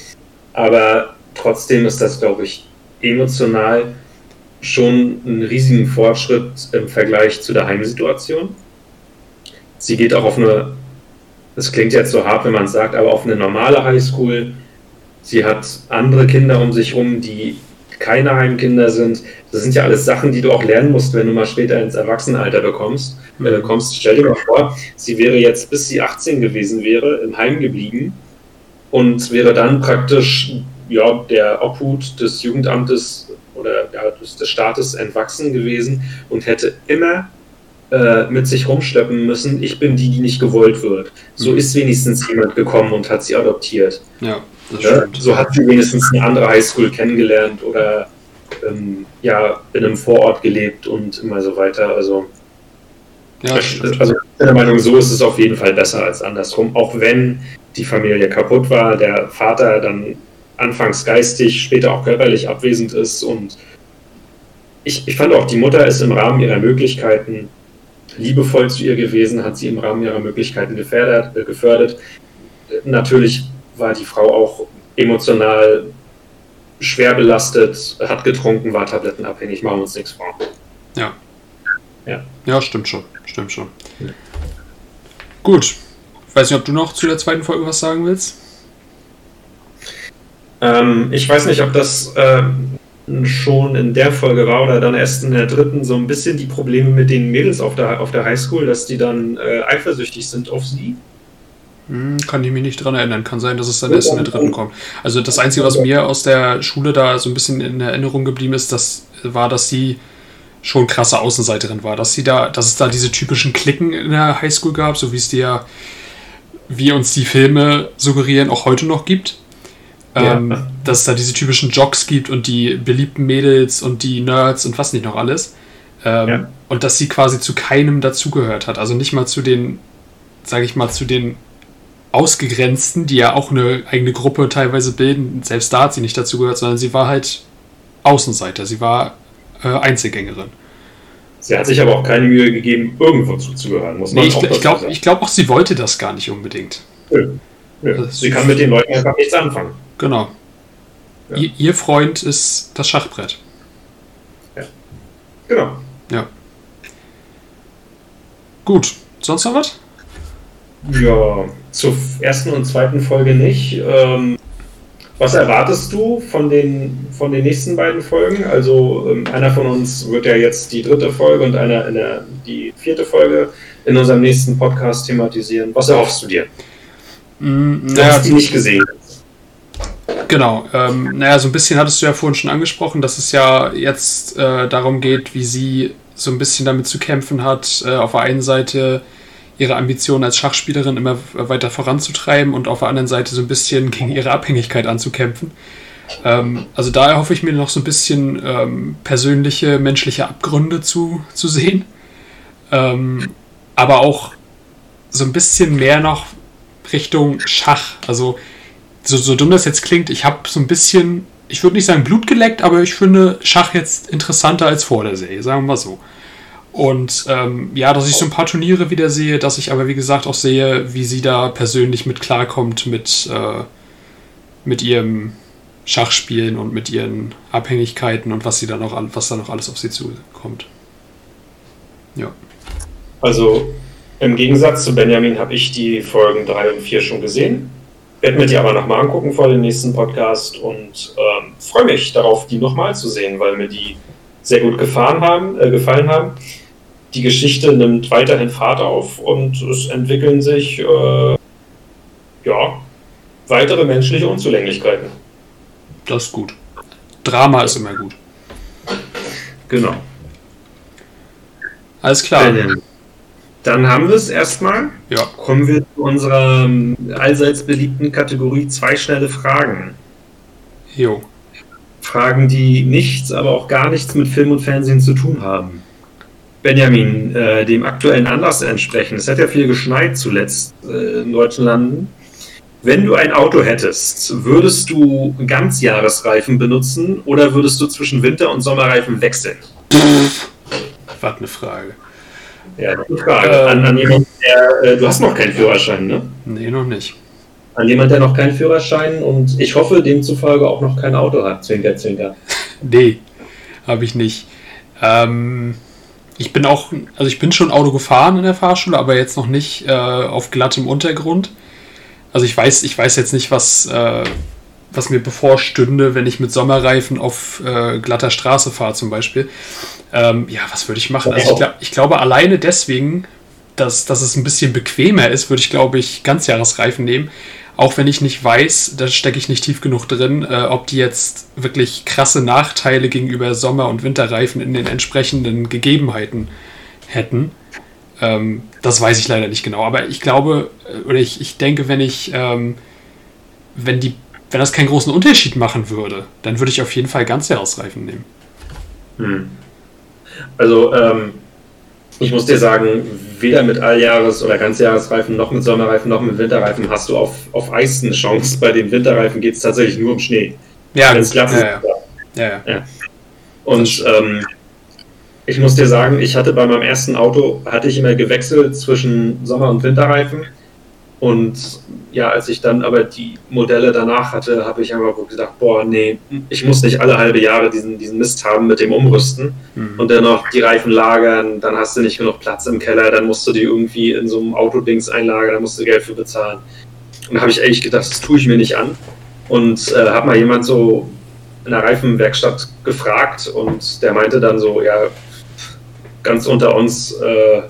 Speaker 2: Aber trotzdem ist das, glaube ich, emotional schon einen riesigen Fortschritt im Vergleich zu der Heimsituation. Sie geht auch auf eine, das klingt jetzt so hart, wenn man es sagt, aber auf eine normale Highschool Sie hat andere Kinder um sich herum, die keine Heimkinder sind. Das sind ja alles Sachen, die du auch lernen musst, wenn du mal später ins Erwachsenenalter bekommst. Äh, kommst. Stell dir mal vor, sie wäre jetzt, bis sie 18 gewesen wäre, im Heim geblieben und wäre dann praktisch ja, der Obhut des Jugendamtes oder ja, des, des Staates entwachsen gewesen und hätte immer äh, mit sich rumschleppen müssen, ich bin die, die nicht gewollt wird. So mhm. ist wenigstens jemand gekommen und hat sie adoptiert.
Speaker 1: Ja,
Speaker 2: das ja, stimmt. So hat sie wenigstens eine andere Highschool kennengelernt oder ähm, ja, in einem Vorort gelebt und immer so weiter. Also, ja, also ich bin der Meinung, so ist es auf jeden Fall besser als andersrum, auch wenn die Familie kaputt war, der Vater dann anfangs geistig, später auch körperlich abwesend ist und ich, ich fand auch, die Mutter ist im Rahmen ihrer Möglichkeiten liebevoll zu ihr gewesen, hat sie im Rahmen ihrer Möglichkeiten gefördert. Äh, gefördert. Natürlich war die Frau auch emotional schwer belastet, hat getrunken, war tablettenabhängig, machen wir uns nichts vor.
Speaker 1: Ja. Ja, ja stimmt schon. Stimmt schon. Ja. Gut. Ich weiß nicht, ob du noch zu der zweiten Folge was sagen willst.
Speaker 2: Ähm, ich weiß nicht, ob das äh, schon in der Folge war oder dann erst in der dritten so ein bisschen die Probleme mit den Mädels auf der, auf der Highschool, dass die dann äh, eifersüchtig sind auf sie.
Speaker 1: Hm, kann ich mich nicht dran erinnern. Kann sein, dass es dann erst in der dritten kommt. Also das Einzige, was mir aus der Schule da so ein bisschen in Erinnerung geblieben ist, das war, dass sie schon krasse Außenseiterin war. Dass sie da, dass es da diese typischen Klicken in der Highschool gab, so wie es die ja, wie uns die Filme suggerieren, auch heute noch gibt. Ähm, ja. Dass es da diese typischen Jocks gibt und die beliebten Mädels und die Nerds und was nicht noch alles. Ähm, ja. Und dass sie quasi zu keinem dazugehört hat. Also nicht mal zu den, sage ich mal, zu den Ausgegrenzten, die ja auch eine eigene Gruppe teilweise bilden. Selbst da hat sie nicht dazugehört, sondern sie war halt Außenseiter. Sie war äh, Einzelgängerin.
Speaker 2: Sie hat sich aber auch keine Mühe gegeben, irgendwo zuzugehören,
Speaker 1: muss man nee, ich, ich glaube glaub auch, sie wollte das gar nicht unbedingt.
Speaker 2: Nö. Nö. Also sie kann mit den Leuten einfach nichts anfangen.
Speaker 1: Genau. Ja. Ihr, ihr, Freund ist das Schachbrett.
Speaker 2: Ja. Genau.
Speaker 1: Ja. Gut. Sonst noch was?
Speaker 2: Ja, zur ersten und zweiten Folge nicht. Ähm, was erwartest du von den, von den nächsten beiden Folgen? Also ähm, einer von uns wird ja jetzt die dritte Folge und einer in der, die vierte Folge in unserem nächsten Podcast thematisieren. Was erhoffst du dir?
Speaker 1: Mm, du hast die nicht gesehen. Genau. Ähm, naja, so ein bisschen hattest du ja vorhin schon angesprochen, dass es ja jetzt äh, darum geht, wie sie so ein bisschen damit zu kämpfen hat, äh, auf der einen Seite ihre Ambitionen als Schachspielerin immer weiter voranzutreiben und auf der anderen Seite so ein bisschen gegen ihre Abhängigkeit anzukämpfen. Ähm, also da erhoffe ich mir noch so ein bisschen ähm, persönliche, menschliche Abgründe zu, zu sehen. Ähm, aber auch so ein bisschen mehr noch Richtung Schach. Also so, so dumm das jetzt klingt, ich habe so ein bisschen, ich würde nicht sagen Blut geleckt, aber ich finde Schach jetzt interessanter als vor der Serie, sagen wir mal so. Und ähm, ja, dass ich so ein paar Turniere wieder sehe, dass ich aber wie gesagt auch sehe, wie sie da persönlich mit klarkommt mit, äh, mit ihrem Schachspielen und mit ihren Abhängigkeiten und was sie dann noch was da noch alles auf sie zukommt. Ja.
Speaker 2: Also im Gegensatz zu Benjamin habe ich die Folgen 3 und 4 schon gesehen werde mir die aber nochmal angucken vor dem nächsten Podcast und ähm, freue mich darauf, die nochmal zu sehen, weil mir die sehr gut gefahren haben, äh, gefallen haben. Die Geschichte nimmt weiterhin Fahrt auf und es entwickeln sich äh, ja, weitere menschliche Unzulänglichkeiten.
Speaker 1: Das ist gut. Drama ist immer gut.
Speaker 2: Genau.
Speaker 1: Alles klar. Benjamin.
Speaker 2: Dann haben wir es erstmal.
Speaker 1: Ja.
Speaker 2: Kommen wir zu unserer ähm, allseits beliebten Kategorie zwei schnelle Fragen.
Speaker 1: Jo.
Speaker 2: Fragen, die nichts, aber auch gar nichts mit Film und Fernsehen zu tun haben. Benjamin, äh, dem aktuellen Anlass entsprechend, es hat ja viel geschneit zuletzt äh, in deutschen Landen. Wenn du ein Auto hättest, würdest du Ganzjahresreifen benutzen oder würdest du zwischen Winter- und Sommerreifen wechseln?
Speaker 1: Was eine Frage.
Speaker 2: Ja, gute Frage. Ähm, an, an jemanden, der, äh, du hast noch keinen Führerschein, ne?
Speaker 1: Nee, noch nicht.
Speaker 2: An jemanden, der noch keinen Führerschein und ich hoffe, demzufolge auch noch kein Auto hat. Zwinker, zwinker.
Speaker 1: nee, habe ich nicht. Ähm, ich bin auch, also ich bin schon Auto gefahren in der Fahrschule, aber jetzt noch nicht äh, auf glattem Untergrund. Also ich weiß, ich weiß jetzt nicht, was, äh, was mir bevorstünde, wenn ich mit Sommerreifen auf äh, glatter Straße fahre zum Beispiel. Ähm, ja, was würde ich machen? Also ich, glaub, ich, glaube alleine deswegen, dass, dass es ein bisschen bequemer ist, würde ich glaube ich Ganzjahresreifen nehmen. Auch wenn ich nicht weiß, da stecke ich nicht tief genug drin, äh, ob die jetzt wirklich krasse Nachteile gegenüber Sommer- und Winterreifen in den entsprechenden Gegebenheiten hätten. Ähm, das weiß ich leider nicht genau. Aber ich glaube, äh, oder ich, ich denke, wenn ich, ähm, wenn die, wenn das keinen großen Unterschied machen würde, dann würde ich auf jeden Fall Ganzjahresreifen nehmen.
Speaker 2: Hm. Also, ähm, ich muss dir sagen, weder mit Alljahres- oder Ganzjahresreifen noch mit Sommerreifen noch mit Winterreifen hast du auf, auf Eis eine Chance. Bei den Winterreifen geht es tatsächlich nur um Schnee.
Speaker 1: Ja, Wenn es glatt ist. Ja,
Speaker 2: ja. ja. Und ähm, ich muss dir sagen, ich hatte bei meinem ersten Auto, hatte ich immer gewechselt zwischen Sommer- und Winterreifen. Und ja, als ich dann aber die Modelle danach hatte, habe ich einfach gedacht, boah, nee, ich muss nicht alle halbe Jahre diesen, diesen Mist haben mit dem Umrüsten mhm. und dann noch die Reifen lagern, dann hast du nicht genug Platz im Keller, dann musst du die irgendwie in so einem Autodings einlagern, da musst du Geld für bezahlen. Und da habe ich ehrlich gedacht, das tue ich mir nicht an. Und äh, habe mal jemand so in der Reifenwerkstatt gefragt und der meinte dann so, ja, ganz unter uns, äh,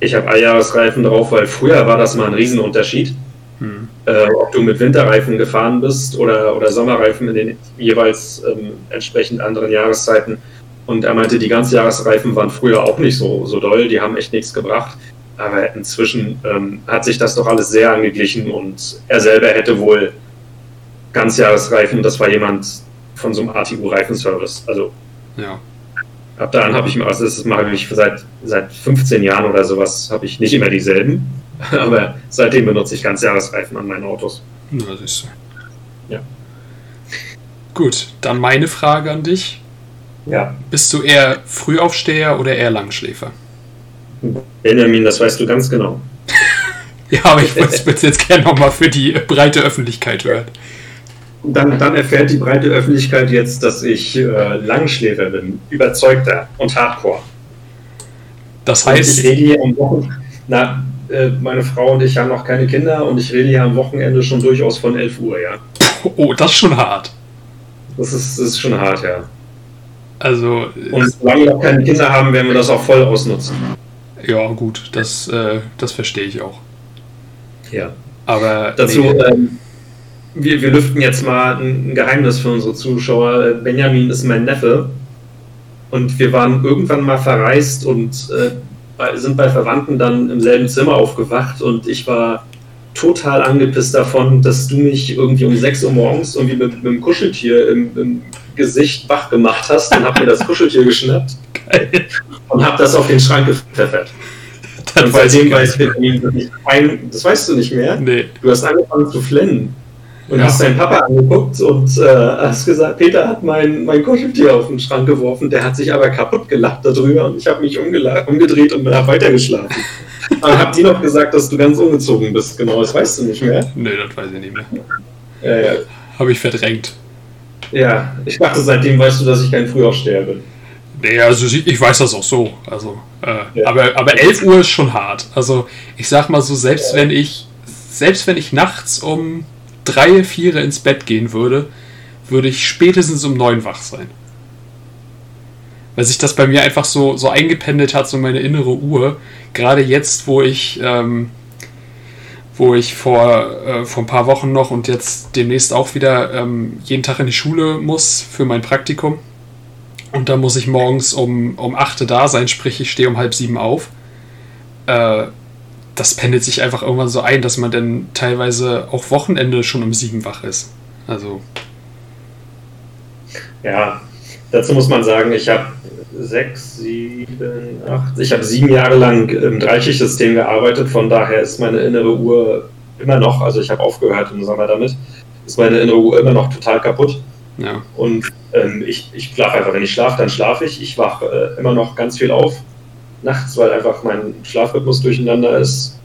Speaker 2: ich habe Alljahresreifen drauf, weil früher war das mal ein Riesenunterschied. Hm. Äh, ob du mit Winterreifen gefahren bist oder, oder Sommerreifen in den jeweils ähm, entsprechend anderen Jahreszeiten. Und er meinte, die Ganzjahresreifen waren früher auch nicht so, so doll, die haben echt nichts gebracht. Aber inzwischen ähm, hat sich das doch alles sehr angeglichen und er selber hätte wohl Ganzjahresreifen, das war jemand von so einem ATU-Reifenservice. Also
Speaker 1: ja.
Speaker 2: Ab da an habe ich, also das mache ich seit, seit 15 Jahren oder sowas, habe ich nicht immer dieselben, aber seitdem benutze ich ganz Jahresreifen an meinen Autos.
Speaker 1: Na, siehst du. Ja. Gut, dann meine Frage an dich.
Speaker 2: Ja.
Speaker 1: Bist du eher Frühaufsteher oder eher Langschläfer?
Speaker 2: Benjamin, das weißt du ganz genau.
Speaker 1: ja, aber ich würde es jetzt gerne nochmal für die breite Öffentlichkeit hören
Speaker 2: dann, dann erfährt die breite Öffentlichkeit jetzt, dass ich äh, Langschläfer bin, überzeugter und Hardcore.
Speaker 1: Das heißt. Und
Speaker 2: ich rede hier am Wochenende. Na, äh, meine Frau und ich haben noch keine Kinder und ich rede hier am Wochenende schon durchaus von 11 Uhr, ja.
Speaker 1: Oh, das ist schon hart.
Speaker 2: Das ist, das ist schon hart, ja.
Speaker 1: Also.
Speaker 2: Und solange wir noch keine Kinder haben, werden wir das auch voll ausnutzen.
Speaker 1: Ja, gut, das, äh, das verstehe ich auch.
Speaker 2: Ja.
Speaker 1: Aber.
Speaker 2: Dazu. Nee. Ähm, wir, wir lüften jetzt mal ein Geheimnis für unsere Zuschauer. Benjamin ist mein Neffe. Und wir waren irgendwann mal verreist und äh, sind bei Verwandten dann im selben Zimmer aufgewacht. Und ich war total angepisst davon, dass du mich irgendwie um 6 Uhr morgens irgendwie mit, mit einem Kuscheltier im, im, Gesicht wach gemacht hast und hab mir das Kuscheltier geschnappt Geil. und hab das auf den Schrank gepfeffert. Das und seitdem weiß das weißt du nicht mehr.
Speaker 1: Nee.
Speaker 2: Du hast angefangen zu flennen und ja. hast deinen Papa angeguckt und äh, hast gesagt, Peter hat mein, mein Kuscheltier auf den Schrank geworfen, der hat sich aber kaputt gelacht darüber und ich habe mich umgedreht und bin weitergeschlafen. aber hab dir noch gesagt, dass du ganz ungezogen bist, genau, das weißt du nicht mehr.
Speaker 1: Nee, das weiß ich nicht mehr.
Speaker 2: Ja, ja.
Speaker 1: Habe ich verdrängt.
Speaker 2: Ja, ich dachte, seitdem weißt du, dass ich kein Frühaufsteher bin.
Speaker 1: Nee, also ich weiß das auch so. Also, äh, ja. aber, aber 11 Uhr ist schon hart. Also ich sag mal so, selbst ja. wenn ich, selbst wenn ich nachts um drei, vier ins Bett gehen würde, würde ich spätestens um neun wach sein. Weil sich das bei mir einfach so, so eingependelt hat, so meine innere Uhr. Gerade jetzt, wo ich, ähm, wo ich vor, äh, vor ein paar Wochen noch und jetzt demnächst auch wieder ähm, jeden Tag in die Schule muss für mein Praktikum. Und da muss ich morgens um, um 8 da sein, sprich ich stehe um halb sieben auf. Äh, das pendelt sich einfach irgendwann so ein, dass man dann teilweise auch Wochenende schon um sieben wach ist. Also.
Speaker 2: Ja, dazu muss man sagen, ich habe sechs, sieben, acht, ich habe sieben Jahre lang im Dreischichtsystem gearbeitet, von daher ist meine innere Uhr immer noch, also ich habe aufgehört im Sommer damit, ist meine innere Uhr immer noch total kaputt.
Speaker 1: Ja.
Speaker 2: Und ähm, ich, ich schlafe einfach, wenn ich schlafe, dann schlafe ich. Ich wache äh, immer noch ganz viel auf nachts, weil einfach mein Schlafrhythmus durcheinander ist.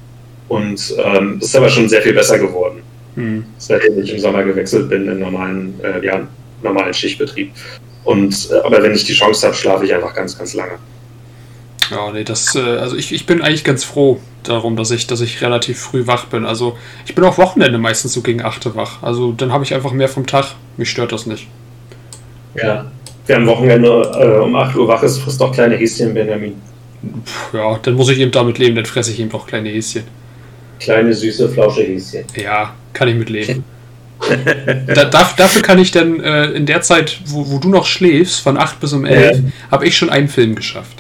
Speaker 2: Und ähm, ist aber schon sehr viel besser geworden, mhm. seitdem ich im Sommer gewechselt bin in normalen, äh, ja, normalen Schichtbetrieb. Und äh, aber wenn ich die Chance habe, schlafe ich einfach ganz, ganz lange.
Speaker 1: Ja, nee, das, äh, also ich, ich bin eigentlich ganz froh, darum, dass ich, dass ich relativ früh wach bin. Also ich bin auch Wochenende meistens so gegen 8 wach. Also dann habe ich einfach mehr vom Tag. Mich stört das nicht.
Speaker 2: Ja. Wer am Wochenende äh, um 8 Uhr wach ist, frisst doch kleine Häschen, Benjamin.
Speaker 1: Ja, dann muss ich eben damit leben, dann fresse ich eben auch kleine Häschen.
Speaker 2: Kleine, süße, flausche Häschen.
Speaker 1: Ja, kann ich mit leben. da, dafür kann ich dann äh, in der Zeit, wo, wo, du noch schläfst, von 8 bis um 11, ja. habe ich schon einen Film geschafft.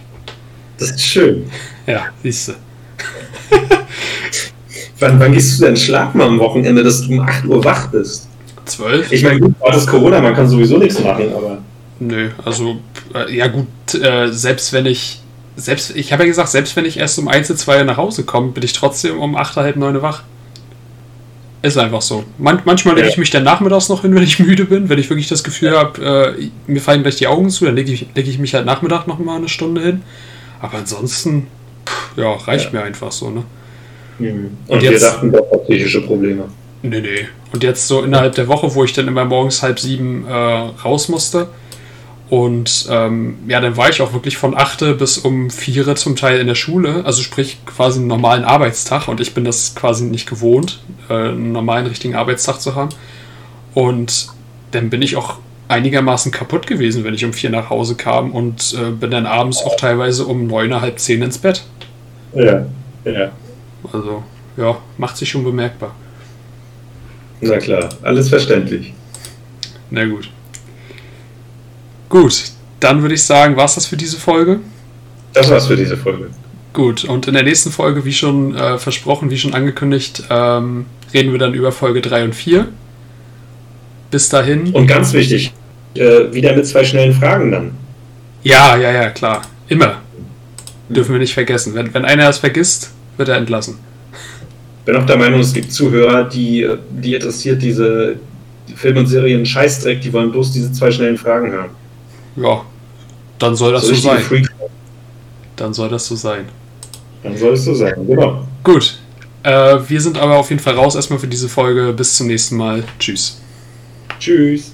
Speaker 2: Das ist schön.
Speaker 1: Ja, siehst du.
Speaker 2: wann, wann gehst du denn schlafen am Wochenende, dass du um 8 Uhr wach bist?
Speaker 1: 12?
Speaker 2: Ich meine, gut, das ist Corona, man kann sowieso nichts machen, aber.
Speaker 1: Nö, also, äh, ja gut, äh, selbst wenn ich, selbst, ich habe ja gesagt, selbst wenn ich erst um 1, 2 nach Hause komme, bin ich trotzdem um 8, halb 9 wach. Ist einfach so. Man, manchmal lege ich mich dann nachmittags noch hin, wenn ich müde bin. Wenn ich wirklich das Gefühl habe, äh, mir fallen gleich die Augen zu, dann lege ich, leg ich mich halt Nachmittag noch mal eine Stunde hin. Aber ansonsten, pff, ja, reicht ja. mir einfach so, ne?
Speaker 2: Mhm. Und, Und jetzt, wir dachten doch auf psychische Probleme.
Speaker 1: Nee, nee. Und jetzt so innerhalb der Woche, wo ich dann immer morgens halb sieben äh, raus musste, und ähm, ja, dann war ich auch wirklich von 8 bis um 4 zum Teil in der Schule, also sprich quasi einen normalen Arbeitstag und ich bin das quasi nicht gewohnt, äh, einen normalen richtigen Arbeitstag zu haben. Und dann bin ich auch einigermaßen kaputt gewesen, wenn ich um 4 nach Hause kam und äh, bin dann abends auch teilweise um 9, halb 10 ins Bett.
Speaker 2: Ja, ja.
Speaker 1: Also, ja, macht sich schon bemerkbar.
Speaker 2: Na klar, alles verständlich.
Speaker 1: Na gut. Gut, dann würde ich sagen, war es das für diese Folge?
Speaker 2: Das war's für diese Folge.
Speaker 1: Gut, und in der nächsten Folge, wie schon äh, versprochen, wie schon angekündigt, ähm, reden wir dann über Folge 3 und 4. Bis dahin.
Speaker 2: Und ganz wichtig, äh, wieder mit zwei schnellen Fragen dann.
Speaker 1: Ja, ja, ja, klar. Immer. Dürfen wir nicht vergessen. Wenn, wenn einer es vergisst, wird er entlassen.
Speaker 2: Ich bin auch der Meinung, es gibt Zuhörer, die, die interessiert diese Film- und Serien Scheißdreck, die wollen bloß diese zwei schnellen Fragen hören.
Speaker 1: Ja, dann soll das so, so sein. Freak. Dann soll das so sein.
Speaker 2: Dann soll es so sein, genau.
Speaker 1: Gut. Äh, wir sind aber auf jeden Fall raus erstmal für diese Folge. Bis zum nächsten Mal. Tschüss.
Speaker 2: Tschüss.